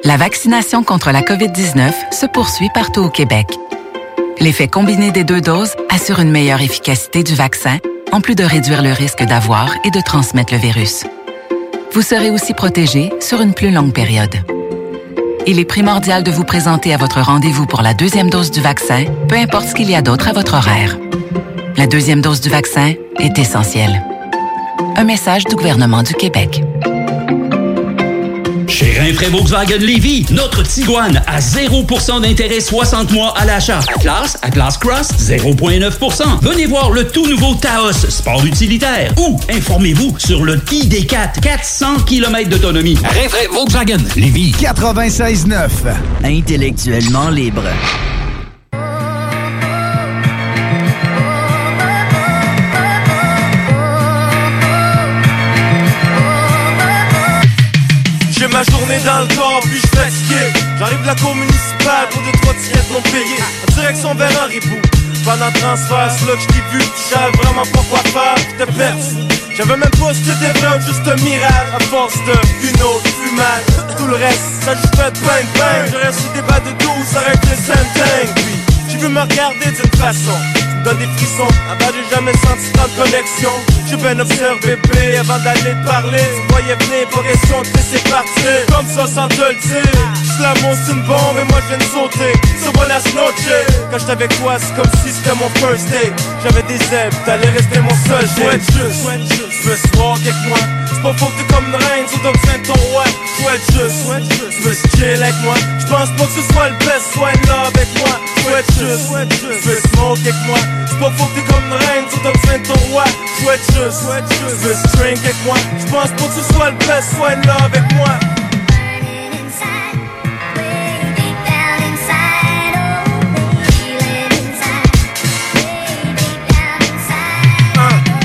La vaccination contre la COVID-19 se poursuit partout au Québec. L'effet combiné des deux doses assure une meilleure efficacité du vaccin, en plus de réduire le risque d'avoir et de transmettre le virus. Vous serez aussi protégé sur une plus longue période. Il est primordial de vous présenter à votre rendez-vous pour la deuxième dose du vaccin, peu importe ce qu'il y a d'autre à votre horaire. La deuxième dose du vaccin est essentielle. Un message du gouvernement du Québec.
Chez Rinfraie Volkswagen Lévy, notre Tiguan à 0% d'intérêt 60 mois à l'achat. Atlas, Atlas Cross, 0,9%. Venez voir le tout nouveau Taos, sport utilitaire. Ou informez-vous sur le ID4, 400 km d'autonomie. Rinfraie Volkswagen Lévy.
96.9. Intellectuellement libre.
Dans le corps, puis je fatigué. J'arrive de la cour municipale pour deux trois tickets non payés. En direction vers un ribou. Pendant transfert, c'est là que je vu. Tu savais vraiment pas quoi faire, tu te perds. J'avais même pas ce que juste un mirage. À force de une autre fumade. Tout le reste, ça juste fait bang bang. Je reste sur des bas de 12, ça reste le same thing. Puis, tu veux me regarder d'une façon. Donnes des frissons. Avant, j'ai jamais senti tant de connexion. J'ai bien observé bébé avant d'aller te parler. Tu voyais venir, de te laisser partir. Comme ça, sans te le dire. L'amour c'est une bombe et moi je viens de sauter. So buenas noches. Quand j'étais avec toi, c'est comme si c'était mon first date. J'avais des ailes, t'allais rester mon seul Souhaite juste, tu veux se voir avec moi? C'est pas faux que t'es comme une reine, dois besoin de ton roi. Souhaite juste, tu veux chill avec moi. J'pense pas que ce soit le best, sois love avec moi. Souhaite juste, tu veux smoke avec moi. C'est pas faux que t'es comme une reine, dois besoin de ton roi. Souhaite juste, tu veux drink avec moi. J'pense pas que ce soit le best, sois love avec moi.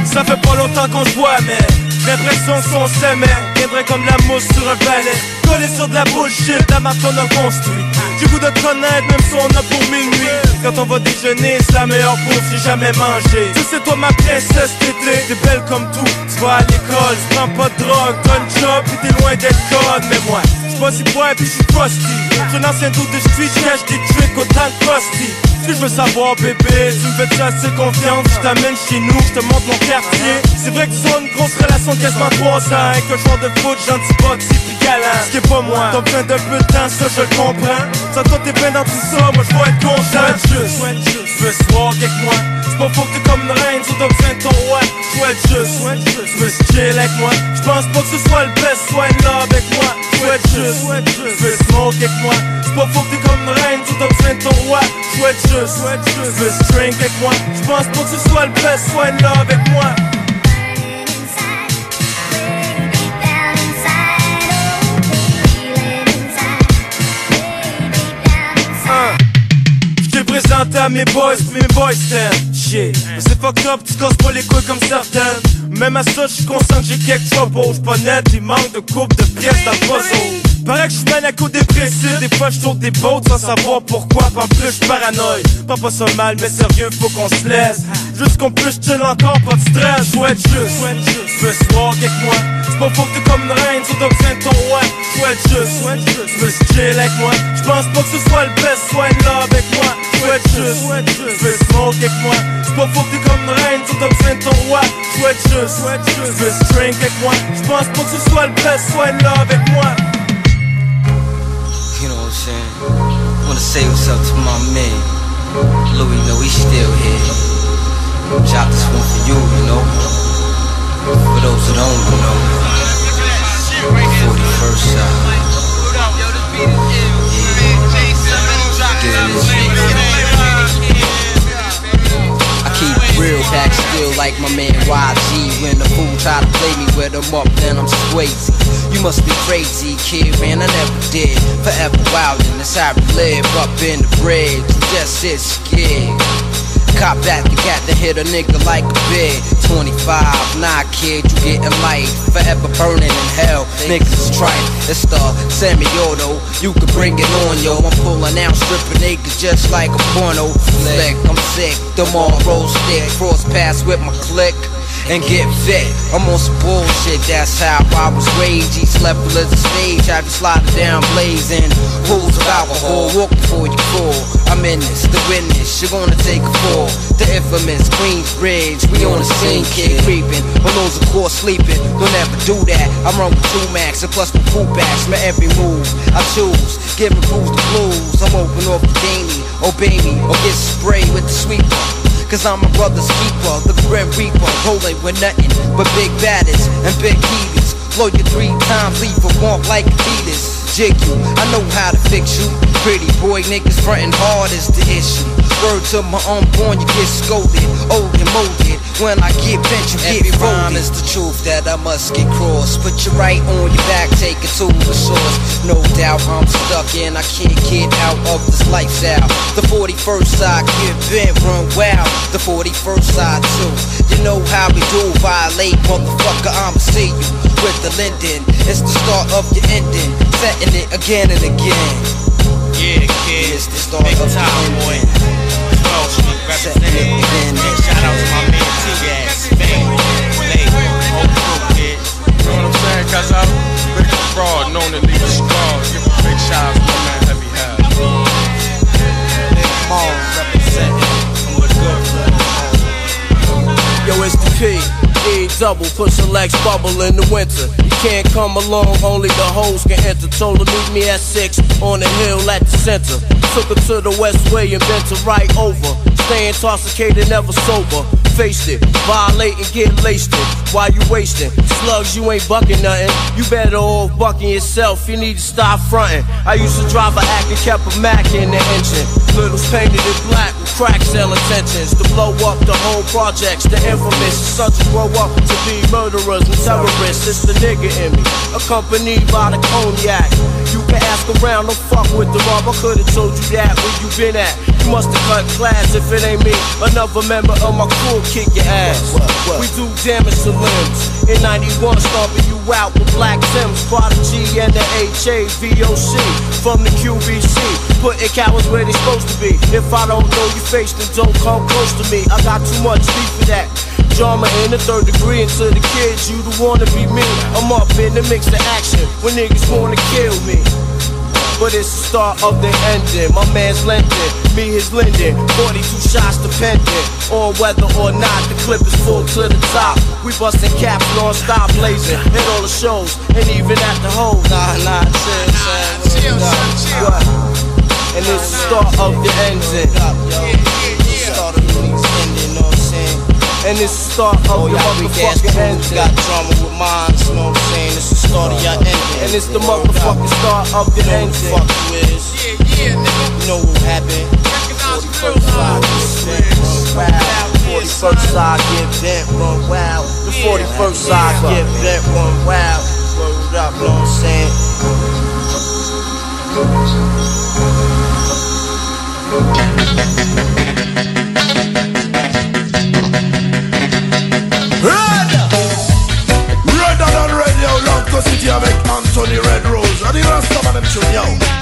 Ça fait pas longtemps qu'on se voit, mais l'impression qu'on s'aimait. Viendrait comme la mousse sur un balai. Collé sur de la bullshit, la marque qu'on a construit. Du goût de connaître, même si on a pour minuit. Quand on va déjeuner, c'est la meilleure bouffe j'ai jamais mangé. Tu sais, toi, ma princesse, t'étais, t'es belle comme tout. Tu à l'école, tu prends pas de drogue, un job, t'es loin d'être conne. Mais moi, si bois, pis j'suis crusty. Un ancien doute de street, j'cache des tricks autant crusty. Ce que je veux savoir, bébé, tu me fais assez confiance. Je t'amène chez nous, je te montre mon quartier. C'est vrai que as une grosse relation de quasiment 3 ans. Avec un joueur de foot, gentil, boxy, puis galant. Ce qui est pas moi, t'as besoin de temps, ça je comprends. Ça, toi, t'es bien dans tout ça, moi je être content. juste, tu veux se avec moi. C'est pas faux que t'es comme une reine, t'as besoin de ton roi. Souhaite juste, tu veux chill avec moi? J'pense pas que ce soit le best, sois love avec moi. Souhaite juste, tu veux smoke avec moi? C'est pas faux que t'es comme une reine, tu besoin de ton roi. Souhaite juste, tu veux drink avec moi? J'pense pas que ce soit le best, sois love avec moi. Présenté à mes boys, mes boys t'aiment C'est fucked up, tu casses pas les couilles comme certaines. Même à ça, j'suis conscient que j'ai quelques troubles J'suis pas net, il manque de coupe de pièces le puzzle Paraît que j'suis maniaco-dépressif Des fois j'tourne des bottes sans savoir pourquoi. Pas plus j'suis paranoïde. Pas pas ça mal, mais sérieux, faut qu'on se laisse Juste qu'on puisse chill encore, pas de stress. Souhaite juste, tu veux se voir avec moi C'est pas que comme une reine, tu dois besoin ton roi Souhaite juste, tu veux se chill avec moi? J'pense pas que ce soit le best, sois love avec moi.
Souhaite juste, veux smoke avec moi. C'est pas que comme une reine, tout t'as besoin ton roi. Souhaite juste, veux drink avec moi? J'pense pas que ce soit le best, sois là avec moi.
I'm saying? Wanna say what's up to my man. Louis, know he's still here. Drop this one for you, you know. For those who don't you know. 41st uh, side. Real back still like my man YG. When the fool try to play me with him up, then I'm swayzy. You must be crazy, kid, man. I never did. Forever wild, and that's how we live up in the bridge. Just sit scared. Cop back the cat to hit a nigga like a bid. 25, nah, kid, you getting light. Forever burning in hell. Niggas is trite. It's the semi-auto. You can bring it on, yo. I'm pulling out, stripping niggas just like a porno flick. I'm sick. Them all roll stick. Cross paths with my click and get fit. I'm on some bullshit, that's how I was raised. Each level the stage, I be sliding down blazing. Rules of alcohol, walk before you fall. I'm in this, the witness, you're gonna take a fall. The infamous Queensbridge, we on the scene, kid creeping. Balloons, of course, sleeping. Don't ever do that. I run with two max and plus my crew backs. My every move I choose, giving crews the blues. I'm open off the gamey, obey me, or get sprayed with the sweeper. Cause I'm my brother's keeper, the Grim Reaper, rolling with nothing but big baddest and big heaters. Blow you three times, leave a womp like Adidas. Jig you, I know how to fix you. Pretty boy niggas frontin' hard is the issue. Word to my unborn, you get scolded, old and molded. When I get bent, you Every
get
rhyme is the truth that I must get crossed. Put your right on your back, take it to the source. No doubt I'm stuck in, I can't get out of this lifestyle. The 41st side, get bent, run wild. The 41st side too. You know how we do, violate, motherfucker, I'ma see you with the Linden. It's the start of your ending, setting it again and again.
Yeah, kid.
It's the start
Big
of your
time, boy.
ending.
12 Street representing. Shout out to my man T-Gas, Fame, Lake, whole crew, kid.
You know what I'm saying? Cause I'm big fraud, known to leave a straw. Give a big shout out to my man Heavy Hell.
Big Mall representing. I'm the good Yo, it's the P. Double, push a Lex bubble in the winter. You can't come along, only the hoes can enter. Told her meet me at six on the hill at the center. Took her to the West Way and bent her right over. Staying intoxicated, never sober. Faced it, violate and get laced it. While you wasting slugs, you ain't bucking nothing. You better off bucking yourself. You need to stop fronting. I used to drive a act and kept a Mac in the engine. Littles painted in black with crack sale intentions to blow up the whole projects. The infamous who grow up to be murderers and terrorists. It's the nigga in me, accompanied by the cognac. You can ask around, don't fuck with the mob. I could've told you that where you been at. You must have cut class if it ain't me. Another member of my crew kick your ass. We do damage to limbs. In 91, stomping you out with Black Sims, Prodigy, and the HAVOC from the QBC. Putting cowards where they supposed to be. If I don't know your face, then don't come close to me. I got too much beef for that. Drama in the third degree, and to the kids, you the wanna be me. I'm up in the mix of action when niggas wanna kill me. But it's the start of the ending. My man's lending, me his lending. 42 shots dependent on whether or not the clip is full to the top. We busting caps non-stop blazing. Hit all the shows and even at the hoes. Nah, nah, chill, chill, chill, What? And it's the start of the ending. And it's the start of oh, the motherfucking ending. Got drama with mine, you know what I'm saying? It's the start of your ending. And it's the motherfucking start of the ending. Fuck you is. Yeah, yeah, nigga. You know what happened. 41st side get bent, run wild. 41st side get bent, run wild. The 41st side get bent, run wild. Word up, know what I'm saying?
Redder rest of them tune, yo.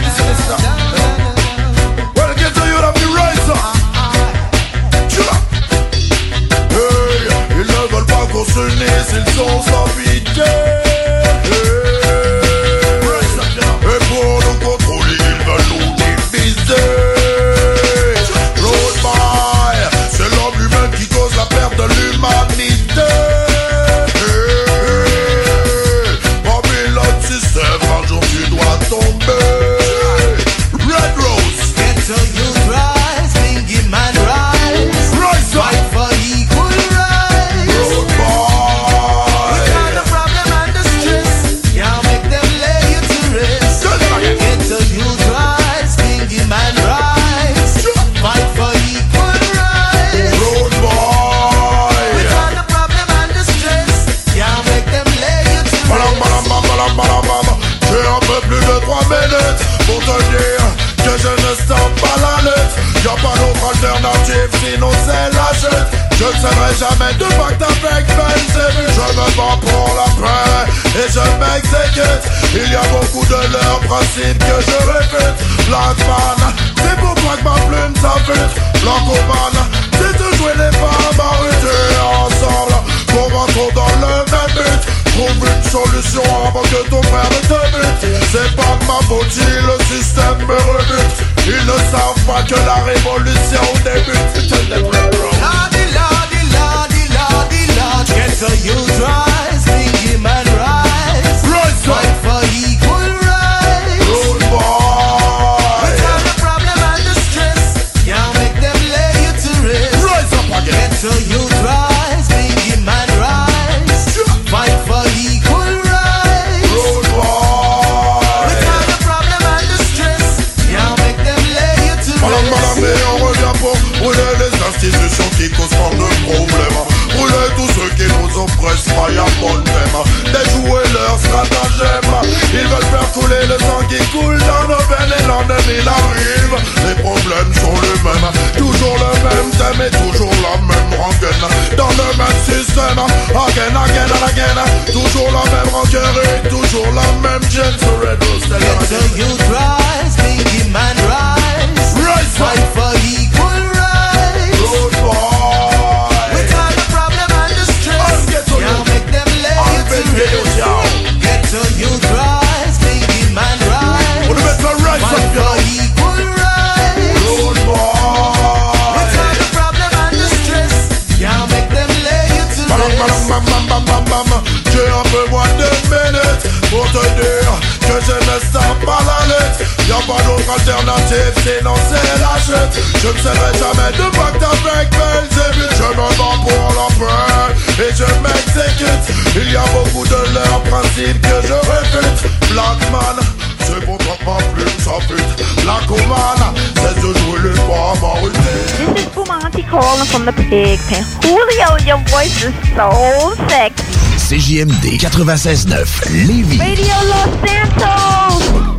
Julio, your voice is so sexy.
CJMD 96.9 Lévis.
Radio Los Santos!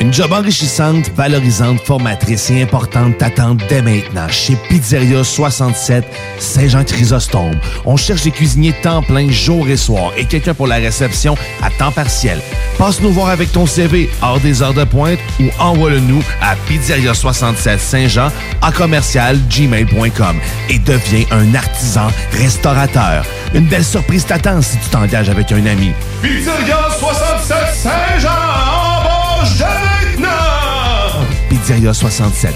Une job enrichissante, valorisante, formatrice et importante t'attend dès maintenant chez Pizzeria 67 Saint-Jean-Chrysostome. On cherche des cuisiniers temps plein jour et soir et quelqu'un pour la réception à temps partiel. Passe nous voir avec ton CV hors des heures de pointe ou envoie-le-nous à Pizzeria 67 Saint-Jean à commercial gmail.com et deviens un artisan restaurateur. Une belle surprise t'attend si tu t'engages avec un ami.
Pizzeria 67 Saint-Jean, embauche dès maintenant!
Pizzeria 67,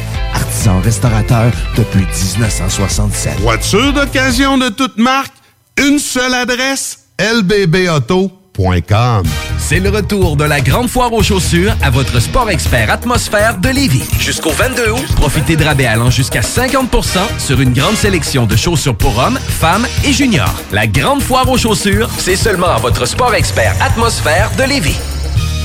artisan restaurateur depuis 1967.
Voiture d'occasion de toute marque, une seule adresse, lbbauto.com.
C'est le retour de la grande foire aux chaussures à votre sport expert atmosphère de Lévis. Jusqu'au 22 août, profitez de rabais allant jusqu'à 50% sur une grande sélection de chaussures pour hommes, femmes et juniors. La grande foire aux chaussures, c'est seulement à votre sport expert atmosphère de Lévis.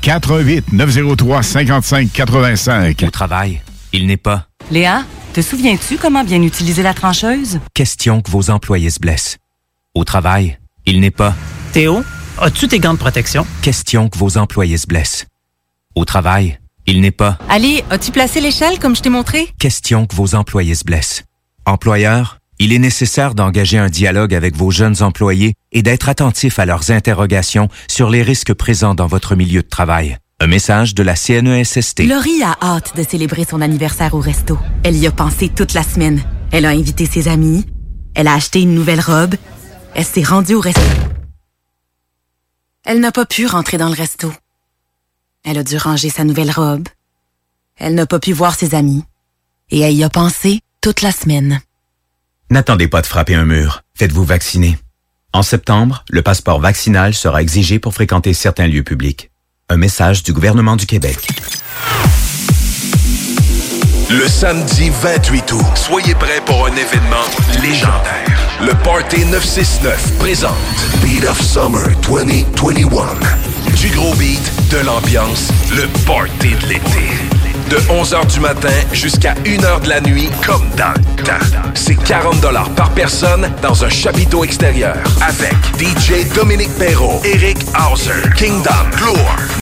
418 903 55 85.
Au travail, il n'est pas
Léa, te souviens-tu comment bien utiliser la trancheuse?
question que vos employés se blessent. Au travail, il n'est pas
Théo, as-tu tes gants de protection?
question que vos employés se blessent. Au travail, il n'est pas
Ali, as-tu placé l'échelle comme je t'ai montré?
question que vos employés se blessent. Employeur, il est nécessaire d'engager un dialogue avec vos jeunes employés et d'être attentif à leurs interrogations sur les risques présents dans votre milieu de travail. Un message de la CNESST.
Laurie a hâte de célébrer son anniversaire au resto. Elle y a pensé toute la semaine. Elle a invité ses amis. Elle a acheté une nouvelle robe. Elle s'est rendue au resto. Elle n'a pas pu rentrer dans le resto. Elle a dû ranger sa nouvelle robe. Elle n'a pas pu voir ses amis. Et elle y a pensé toute la semaine.
N'attendez pas de frapper un mur. Faites-vous vacciner. En septembre, le passeport vaccinal sera exigé pour fréquenter certains lieux publics. Un message du gouvernement du Québec.
Le samedi 28 août, soyez prêts pour un événement légendaire. Le Party 969 présente Beat of Summer 2021. Du gros beat, de l'ambiance, le Party de l'été. De 11h du matin jusqu'à 1h de la nuit, comme dans le temps. C'est 40 par personne dans un chapiteau extérieur. Avec DJ Dominique Perrault, Eric Hauser, Kingdom, Gloire,